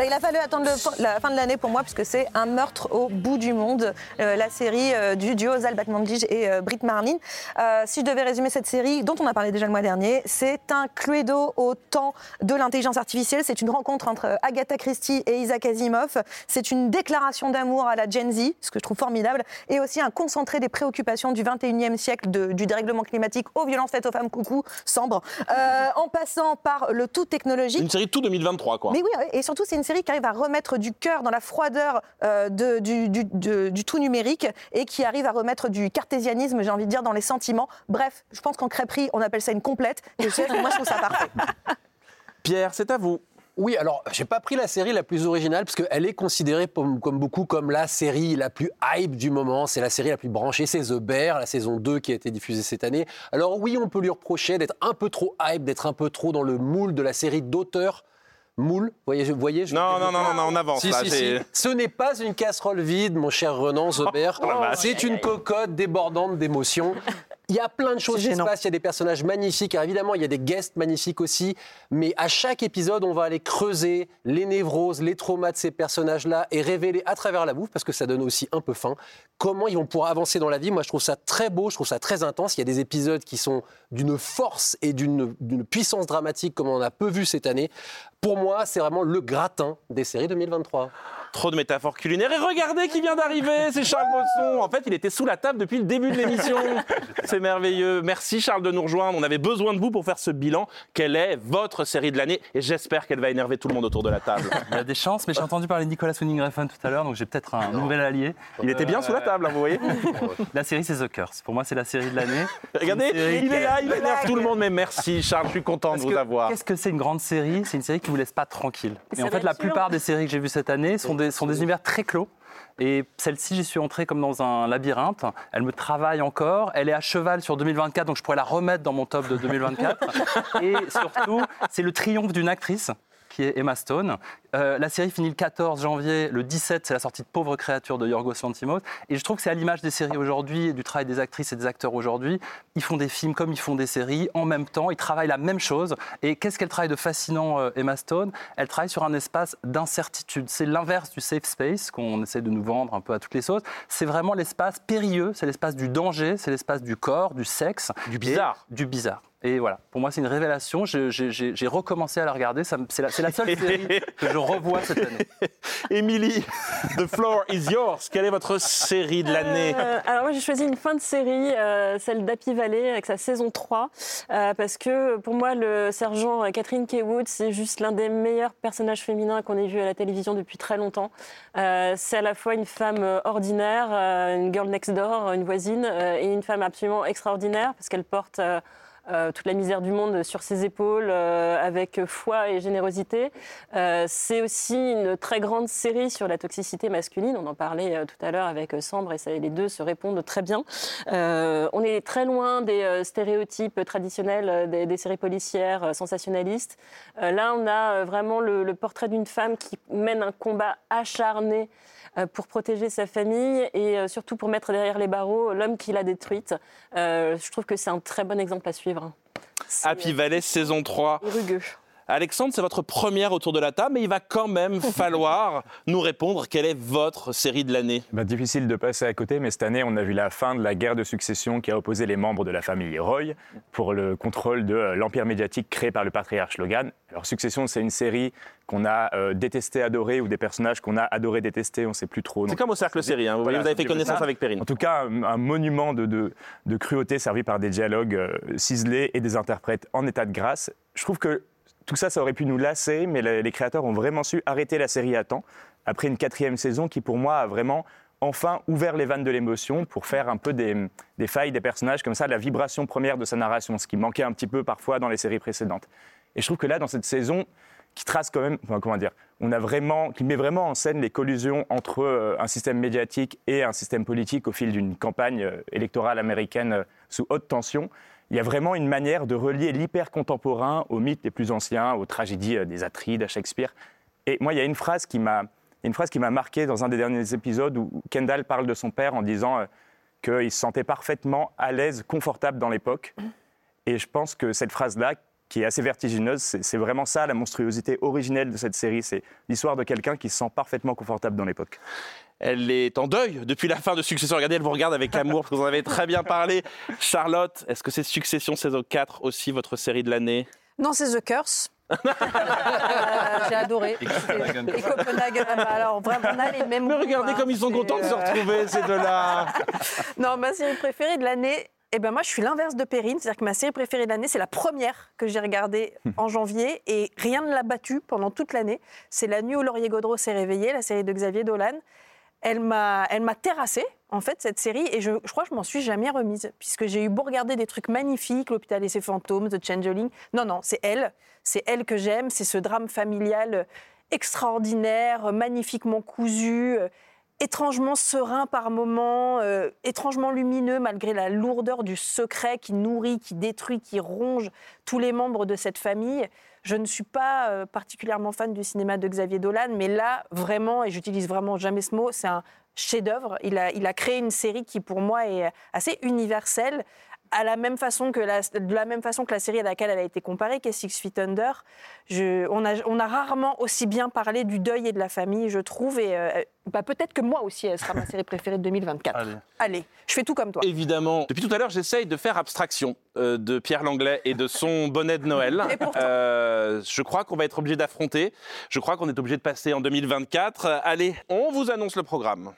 Bah, il a fallu attendre le- la fin de l'année pour moi, puisque c'est Un meurtre au bout du monde, euh, la série euh, du duo Zalbat Mandij et euh, Britt Marlin. Euh, si je devais résumer cette série, dont on a parlé déjà le mois dernier, c'est un cluedo au temps de l'intelligence artificielle. C'est une rencontre entre Agatha Christie et Isaac Asimov. C'est une déclaration d'amour à la Gen Z, ce que je trouve formidable, et aussi un concentré des préoccupations du 21e siècle, de- du dérèglement climatique aux violences faites aux femmes, coucou, Sambre, en passant par le tout technologique. Une série tout 2023, quoi. Mais oui, et surtout, c'est une série qui arrive à remettre du cœur dans la froideur euh, de- du, du- de- du tout numérique et qui arrive à remettre du cartésianisme, j'ai envie de dire, dans les sentiments. Bref, je pense qu'en crêperie, on appelle ça une complète. Et je sais, moi, je trouve ça parfait. Pierre, c'est à vous. Oui, alors j'ai pas pris la série la plus originale parce qu'elle est considérée comme, comme beaucoup comme la série la plus hype du moment. C'est la série la plus branchée, c'est The Bear, la saison 2 qui a été diffusée cette année. Alors oui, on peut lui reprocher d'être un peu trop hype, d'être un peu trop dans le moule de la série d'auteur. Moule, voyez, voyez je- Non, non, non, non, on avance, Si, là, si, si. Ce n'est pas une casserole vide, mon cher Renan Bear. Oh, vache. c'est une cocotte débordante d'émotions. Il y a plein de choses qui se passent, il y a des personnages magnifiques, Alors, évidemment il y a des guests magnifiques aussi, mais à chaque épisode on va aller creuser les névroses, les traumas de ces personnages-là et révéler à travers la bouffe, parce que ça donne aussi un peu faim, comment ils vont pouvoir avancer dans la vie. Moi je trouve ça très beau, je trouve ça très intense, il y a des épisodes qui sont d'une force et d'une d'une puissance dramatique comme on en a peu vu cette année. Pour moi c'est vraiment le gratin des séries 2023. Trop de métaphores culinaires. Et regardez qui vient d'arriver, c'est Charles Bosson. En fait, il était sous la table depuis le début de l'émission. C'est merveilleux. Merci Charles de nous rejoindre. On avait besoin de vous pour faire ce bilan. Quelle est votre série de l'année? Et j'espère qu'elle va énerver tout le monde autour de la table. Il y a des chances, mais j'ai entendu parler de Nicolas Winding Refn tout à l'heure, donc j'ai peut-être un nouvel allié. Il était bien sous la table, hein, vous voyez La série, c'est The Curse. Pour moi, c'est la série de l'année. Regardez, il est là, il énerve tout le monde. Mais merci Charles, je suis content Parce de vous que avoir. Qu'est-ce que c'est une grande série? C'est une série qui vous laisse pas tranquille. C'est Et en fait, la sûr. plupart des séries que j'ai vues cette année sont des, sont des univers très clos. Et celle-ci, j'y suis entré comme dans un labyrinthe. Elle me travaille encore. Elle est à cheval sur 2024, donc je pourrais la remettre dans mon top de 2024. Et surtout, c'est le triomphe d'une actrice qui est Emma Stone. Euh, la série finit le 14 janvier. Le 17, c'est la sortie de Pauvre créature de Yorgos Lanthimos. Et je trouve que c'est à l'image des séries aujourd'hui et du travail des actrices et des acteurs aujourd'hui. Ils font des films comme ils font des séries en même temps. Ils travaillent la même chose. Et qu'est-ce qu'elle travaille de fascinant, euh, Emma Stone? Elle travaille sur un espace d'incertitude. C'est l'inverse du safe space qu'on essaie de nous vendre un peu à toutes les sauces. C'est vraiment l'espace périlleux. C'est l'espace du danger. C'est l'espace du corps, du sexe. Du bizarre. Du bizarre. Et voilà, pour moi, c'est une révélation. J'ai recommencé à la regarder. La, c'est la seule série que je revois cette année. Émilie, the floor is yours. Quelle est votre série de l'année Euh, alors moi j'ai choisi une fin de série, euh, celle d'Happy Valley avec sa saison 3, euh, parce que pour moi le sergent Catherine Kaywood c'est juste l'un des meilleurs personnages féminins qu'on ait vu à la télévision depuis très longtemps. Euh, c'est à la fois une femme ordinaire, euh, une girl next door, une voisine, euh, et une femme absolument extraordinaire parce qu'elle porte... euh, toute la misère du monde sur ses épaules euh, avec foi et générosité. Euh, c'est aussi une très grande série sur la toxicité masculine. On en parlait tout à l'heure avec Sambre et ça- les deux se répondent très bien. On est très loin des stéréotypes traditionnels des, séries policières sensationnalistes. Là, on a vraiment le, portrait d'une femme qui mène un combat acharné pour protéger sa famille et euh, surtout pour mettre derrière les barreaux l'homme qui l'a détruite. Euh, je trouve que c'est un très bon exemple à suivre. Happy Valley saison 3. Rugueux. Alexandre, c'est votre première autour de la table, mais il va quand même falloir nous répondre quelle est votre série de l'année? Bah, difficile de passer à côté, mais cette année, on a vu la fin de la guerre de succession qui a opposé les membres de la famille Roy pour le contrôle de euh, l'empire médiatique créé par le patriarche Logan. Alors, Succession, c'est une série qu'on a euh, détesté, adoré, ou des personnages qu'on a adoré, détesté, on ne sait plus trop. C'est comme au cercle série, hein. vous, avez fait connaissance avec Perrine. En tout cas, un, un monument de, de- de cruauté servi par des dialogues euh, ciselés et des interprètes en état de grâce. Je trouve que tout ça, ça aurait pu nous lasser, mais les, créateurs ont vraiment su arrêter la série à temps, après une quatrième saison qui, pour moi, a vraiment enfin ouvert les vannes de l'émotion pour faire un peu des, failles des personnages, comme ça, la vibration première de sa narration, ce qui manquait un petit peu parfois dans les séries précédentes. Et je trouve que là, dans cette saison, qui trace quand même, comment dire, on a vraiment, qui met vraiment en scène les collusions entre euh, un système médiatique et un système politique au fil d'une campagne euh, électorale américaine euh, sous haute tension. Il y a vraiment une manière de relier l'hyper contemporain aux mythes les plus anciens, aux tragédies euh, des Atrides, à Shakespeare. Et moi, il y a une phrase qui m'a, une phrase qui m'a marqué dans un des derniers épisodes où Kendall parle de son père en disant euh, qu'il se sentait parfaitement à l'aise, confortable dans l'époque. Et je pense que cette phrase-là, qui est assez vertigineuse, c'est vraiment ça la monstruosité originelle de cette série. C'est l'histoire de quelqu'un qui se sent parfaitement confortable dans l'époque. Elle est en deuil depuis la fin de Succession. Regardez, elle vous regarde avec amour parce que vous en avez très bien parlé. Charlotte, est-ce que c'est Succession saison 4 aussi votre série de l'année? Non, c'est The Curse. Euh, J'ai adoré. Et Copenhagen. Et Copenhagen. ah bah alors vraiment, on a les mêmes. Mais regardez hein. comme ils sont contents de se C'est, euh, retrouver, ces deux-là. non, ma série préférée de l'année. Eh ben moi, je suis l'inverse de Perrine, c'est-à-dire que ma série préférée de l'année, c'est la première que j'ai regardée en janvier et rien ne l'a battue pendant toute l'année. C'est La nuit où Laurier Gaudreau s'est réveillé, la série de Xavier Dolan. Elle m'a, elle m'a terrassée, en fait, cette série, et je, je crois que je m'en suis jamais remise, puisque j'ai eu beau regarder des trucs magnifiques, L'Hôpital et ses fantômes, The Changeling. Non, non, c'est elle, c'est elle que j'aime, c'est ce drame familial extraordinaire, magnifiquement cousu, euh, étrangement serein par moments, euh, étrangement lumineux malgré la lourdeur du secret qui nourrit, qui détruit, qui ronge tous les membres de cette famille. Je ne suis pas euh, particulièrement fan du cinéma de Xavier Dolan, mais là, vraiment, et j'utilise vraiment jamais ce mot, c'est un chef-d'œuvre. Il a, il a créé une série qui, pour moi, est assez universelle. À la même façon que la, de la même façon que la série à laquelle elle a été comparée, qui est Six Feet Under, je- on, a, on a rarement aussi bien parlé du deuil et de la famille, je trouve. Et euh, bah, peut-être que moi aussi, elle sera ma série préférée de 2024. Allez. Allez, je fais tout comme toi. Évidemment. Depuis tout à l'heure, j'essaye de faire abstraction euh, de Pierre Langlais et de son bonnet de Noël. Et pourtant. Euh, je crois qu'on va être obligé d'affronter. Je crois qu'on est obligé de passer en 2024. Euh, Allez, on vous annonce le programme.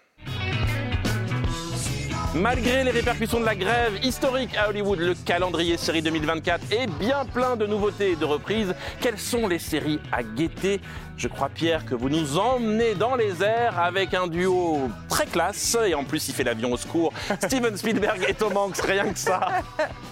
Malgré les répercussions de la grève historique à Hollywood, le calendrier série 2024 est bien plein de nouveautés et de reprises. Quelles sont les séries à guetter? Je crois, Pierre, que vous nous emmenez dans les airs avec un duo très classe, et en plus il fait l'avion au secours, Steven Spielberg et Tom Hanks, rien que ça.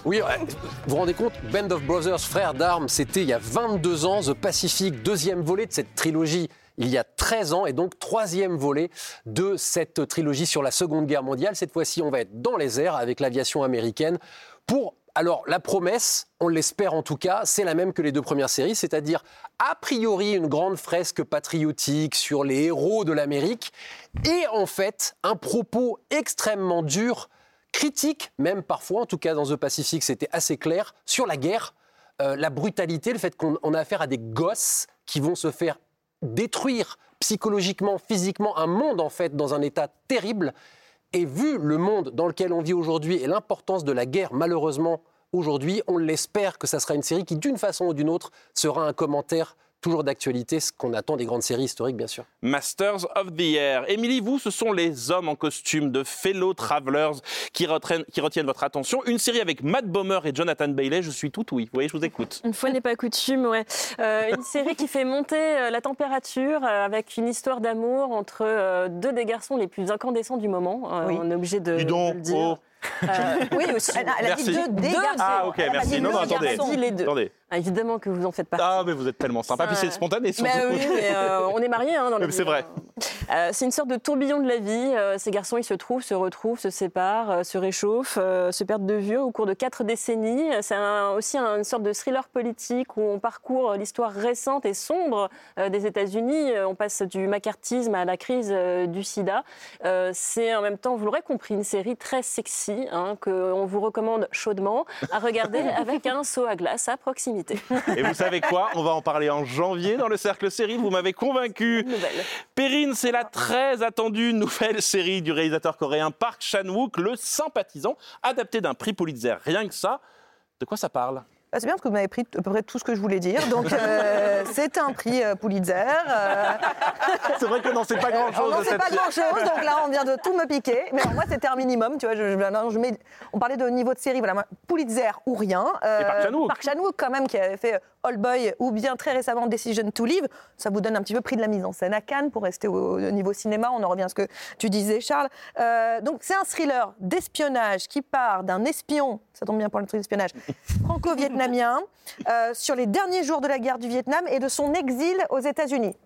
Oui, ouais, vous vous rendez compte, Band of Brothers, frères d'armes, c'était il y a 22 ans, The Pacific, deuxième volet de cette trilogie il y a 13 ans, et donc troisième volet de cette trilogie sur la Seconde Guerre mondiale. Cette fois-ci, on va être dans les airs avec l'aviation américaine pour... Alors, la promesse, on l'espère en tout cas, c'est la même que les deux premières séries, c'est-à-dire a priori une grande fresque patriotique sur les héros de l'Amérique, et en fait un propos extrêmement dur critique, même parfois, en tout cas dans The Pacific, c'était assez clair, sur la guerre, euh, la brutalité, le fait qu'on on a affaire à des gosses qui vont se faire détruire psychologiquement, physiquement, un monde en fait dans un état terrible. Et vu le monde dans lequel on vit aujourd'hui et l'importance de la guerre, malheureusement, aujourd'hui, on l'espère que ça sera une série qui, d'une façon ou d'une autre, sera un commentaire toujours d'actualité, ce qu'on attend des grandes séries historiques, bien sûr. Masters of the Air. Émilie, vous, ce sont les hommes en costume de Fellow Travelers qui retiennent, qui retiennent votre attention. Une série avec Matt Bomer et Jonathan Bailey. Je suis tout oui. Vous voyez, je vous écoute. Une fois n'est pas coutume, ouais. Euh, une série qui fait monter euh, la température euh, avec une histoire d'amour entre euh, deux des garçons les plus incandescents du moment. Euh, On est obligé de, Dis donc, de le dire. oh. Euh, oui, aussi. Elle a- elle a dit deux des garçons. Ah, ok, merci. Non, non, attendez. garçon. dit les deux. Attendez. Ah, évidemment que vous en faites partie. Ah, mais vous êtes tellement sympa. Puis c'est spontané, surtout. Mais oui, mais euh, on est mariés hein, dans la Oui, C'est vrai. Euh, c'est une sorte de tourbillon de la vie. Euh, ces garçons, ils se trouvent, se retrouvent, se séparent, se réchauffent, se perdent de vue au cours de quatre décennies. C'est un- aussi un- une sorte de thriller politique où on parcourt l'histoire récente et sombre des États-Unis. On passe du macartisme à la crise du sida. C'est en même temps, vous l'aurez compris, une série très sexy hein, qu'on vous recommande chaudement à regarder avec un seau à glace à proximité. Et vous savez quoi? On va en parler en janvier dans le cercle série. Vous m'avez convaincu. Perrine, c'est la très attendue nouvelle série du réalisateur coréen Park Chan-wook, le sympathisant, adapté d'un prix Pulitzer. Rien que ça. De quoi ça parle? Bah, c'est bien parce que vous m'avez pris à peu près tout ce que je voulais dire. Donc, euh, c'est un prix euh, Pulitzer. euh, C'est vrai que non, c'est pas grand-chose. Oh non, de c'est cette pas grand-chose, donc là, on vient de tout me piquer. Mais alors, moi, c'était un minimum, tu vois. Je, je- non, je mets- on parlait de niveau de série, voilà, Pulitzer ou rien. Euh, Et Park Chan-wook. Park Chan-wook, quand même, qui avait fait All Boy ou bien très récemment Decision to Live. Ça vous donne un petit peu prix de la mise en scène à Cannes pour rester au, au niveau cinéma. On en revient à ce que tu disais, Charles. Euh, donc, c'est un thriller d'espionnage qui part d'un espion, ça tombe bien pour le truc d'espionnage, franco-vietnamien, euh, sur les derniers jours de la guerre du Vietnam et de son exil aux États-Unis.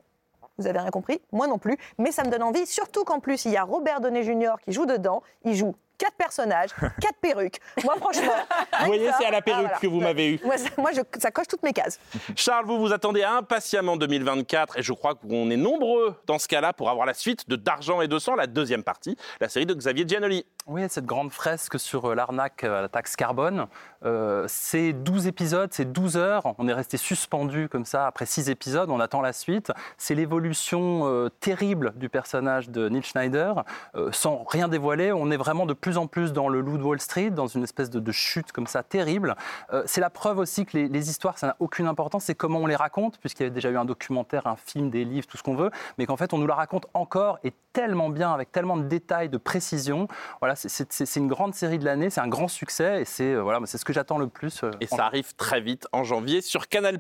Vous avez rien compris Moi non plus. Mais ça me donne envie, surtout qu'en plus, il y a Robert Downey Jr. qui joue dedans. Il joue quatre personnages, quatre perruques. Moi, franchement. Vous voyez, c'est à la perruque ah, voilà. que vous m'avez eu. Moi, ça, moi, je- ça coche toutes mes cases. Charles, vous vous attendez impatiemment 2024 et je crois qu'on est nombreux dans ce cas-là pour avoir la suite de D'argent et de sang, la deuxième partie, la série de Xavier Giannoli. Oui, cette grande fresque sur euh, l'arnaque à la taxe carbone, euh, c'est 12 épisodes, c'est 12 heures. On est resté suspendu comme ça après 6 épisodes, on attend la suite. C'est l'évolution euh, terrible du personnage de Neil Schneider. Euh, sans rien dévoiler, on est vraiment de plus en plus dans le loup de Wall Street, dans une espèce de, de chute comme ça terrible. Euh, c'est la preuve aussi que les, les histoires, ça n'a aucune importance, c'est comment on les raconte, puisqu'il y avait déjà eu un documentaire, un film, des livres, tout ce qu'on veut, mais qu'en fait on nous la raconte encore et tellement bien, avec tellement de détails, de précision. Voilà, c'est- une grande série de l'année, c'est un grand succès et c'est euh, voilà, c'est ce que j'attends le plus. euh, Et en- ça arrive très vite en janvier sur Canal+.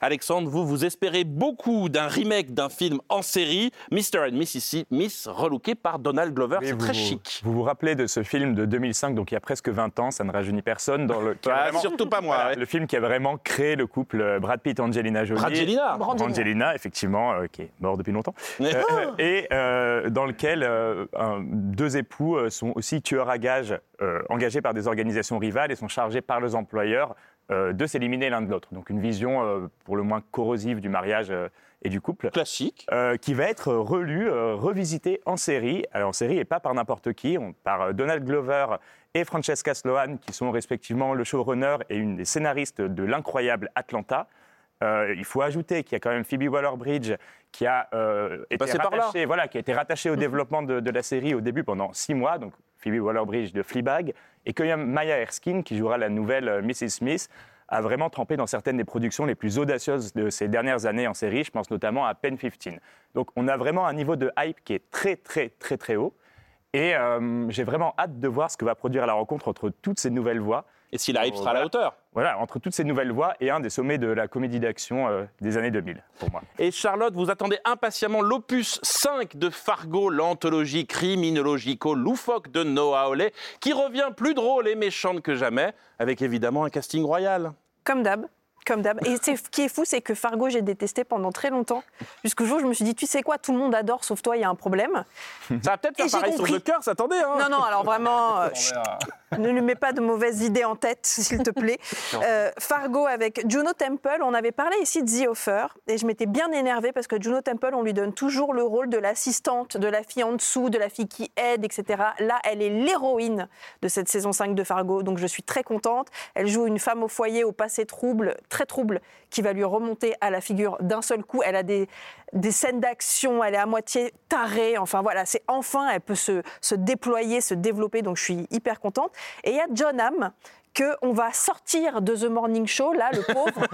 Alexandre, vous, vous espérez beaucoup d'un remake d'un film en série, Mr. and Mrs. Miss, relooké par Donald Glover. C'est très vous- chic. Vous vous rappelez de ce film de 2005, donc il y a presque 20 ans, ça ne rajeunit personne. Dans le, qui vraiment- surtout pas moi, Voilà, ouais. Le film qui a vraiment créé le couple euh, Brad Pitt-Angelina Jolie. Brangelina. Brangelina, effectivement, euh, qui est mort depuis longtemps. Mais- Euh, euh, et euh, dans lequel euh, un- deux époux euh, sont aussi tueurs à gages euh, engagés par des organisations rivales et sont chargés par leurs employeurs euh, de s'éliminer l'un de l'autre. Donc une vision euh, pour le moins corrosive du mariage euh, et du couple. Classique. Euh, qui va être relu, euh, revisité en série. Alors en série et pas par n'importe qui, on- par euh, Donald Glover et Francesca Sloan, qui sont respectivement le showrunner et une des scénaristes de l'incroyable Atlanta. Euh, il faut ajouter qu'il y a quand même Phoebe Waller-Bridge qui a euh, été rattachée, voilà, qui a été rattachée au développement de, de la série au début pendant six mois. Donc Phoebe Waller-Bridge de Fleabag et que Maya Erskine qui jouera la nouvelle Mrs. Smith a vraiment trempé dans certaines des productions les plus audacieuses de ces dernières années en série. Je pense notamment à Pen 15. Donc on a vraiment un niveau de hype qui est très très très très haut. Et euh, j'ai vraiment hâte de voir ce que va produire la rencontre entre toutes ces nouvelles voix. Et si la hype sera à la Voilà. hauteur. Voilà, entre toutes ces nouvelles voix et un des sommets de la comédie d'action euh, des années 2000, pour moi. Et Charlotte, vous attendez impatiemment l'opus 5 de Fargo, l'anthologie criminologico-loufoque de Noah Hawley, qui revient plus drôle et méchante que jamais, avec évidemment un casting royal. Comme d'hab. Comme d'hab. Et c'est- ce qui est fou, c'est que Fargo, j'ai détesté pendant très longtemps. Jusqu'au jour où je me suis dit, tu sais quoi, tout le monde adore, sauf toi, il y a un problème. Ça va peut-être faire pareil sur. The Curse, attendez. Hein. Non, non, alors vraiment, euh, chut, ne lui mets pas de mauvaises idées en tête, s'il te plaît. Euh, Fargo avec Juno Temple, on avait parlé ici de The Offer, et je m'étais bien énervée parce que Juno Temple, on lui donne toujours le rôle de l'assistante, de la fille en dessous, de la fille qui aide, etc. Là, elle est l'héroïne de cette saison 5 de Fargo, donc je suis très contente. Elle joue une femme au foyer, au passé trouble, très trouble, qui va lui remonter à la figure d'un seul coup. Elle a des, scènes d'action, elle est à moitié tarée. Enfin voilà, c'est enfin, elle peut se, se déployer, se développer. Donc je suis hyper contente. Et il y a John Hamm qu'on va sortir de The Morning Show, là, le pauvre,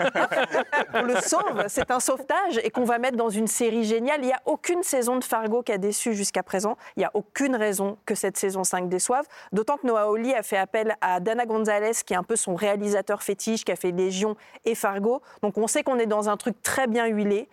on le sauve, c'est un sauvetage, et qu'on va mettre dans une série géniale. Il n'y a aucune saison de Fargo qui a déçu jusqu'à présent. Il n'y a aucune raison que cette saison 5 déçoive. D'autant que Noah Hawley a fait appel à Dana Gonzalez, qui est un peu son réalisateur fétiche, qui a fait Légion et Fargo. Donc on sait qu'on est dans un truc très bien huilé.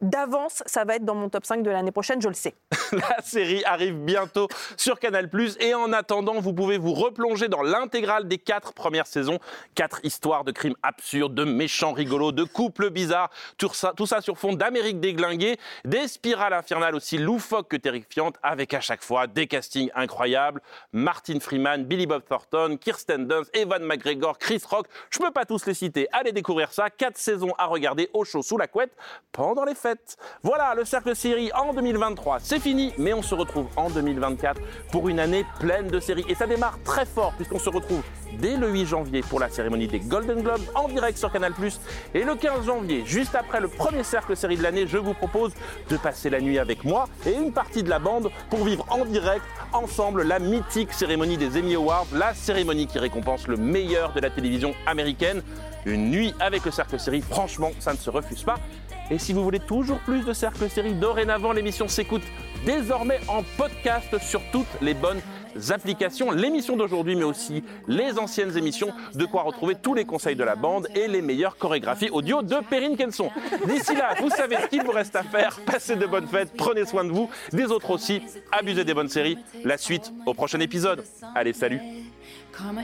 D'avance, ça va être dans mon top 5 de l'année prochaine, je le sais. La série arrive bientôt sur Canal+. Et en attendant, vous pouvez vous replonger dans l'intégrale des quatre premières saisons. Quatre histoires de crimes absurdes, de méchants rigolos, de couples bizarres. Tout ça, sur fond d'Amérique déglinguée. Des spirales infernales aussi loufoques que terrifiantes, avec à chaque fois des castings incroyables. Martin Freeman, Billy Bob Thornton, Kirsten Dunst, Evan McGregor, Chris Rock. Je peux pas tous les citer. Allez découvrir ça. Quatre saisons à regarder au chaud sous la couette pendant les fêtes. Voilà, le cercle série en 2023, c'est fini, mais on se retrouve en 2024 pour une année pleine de séries. Et ça démarre très fort, puisqu'on se retrouve dès le 8 janvier pour la cérémonie des Golden Globes en direct sur Canal+. Et le 15 janvier, juste après le premier cercle série de l'année, je vous propose de passer la nuit avec moi et une partie de la bande pour vivre en direct, ensemble, la mythique cérémonie des Emmy Awards, la cérémonie qui récompense le meilleur de la télévision américaine. Une nuit avec le cercle série, franchement, ça ne se refuse pas. Et si vous voulez toujours plus de Cercle Série, dorénavant, l'émission s'écoute désormais en podcast sur toutes les bonnes applications. L'émission d'aujourd'hui, mais aussi les anciennes émissions, de quoi retrouver tous les conseils de la bande et les meilleures chorégraphies audio de Perrine Kenson. D'ici là, vous savez ce qu'il vous reste à faire. Passez de bonnes fêtes, prenez soin de vous, des autres aussi. Abusez des bonnes séries. La suite au prochain épisode. Allez, salut Karma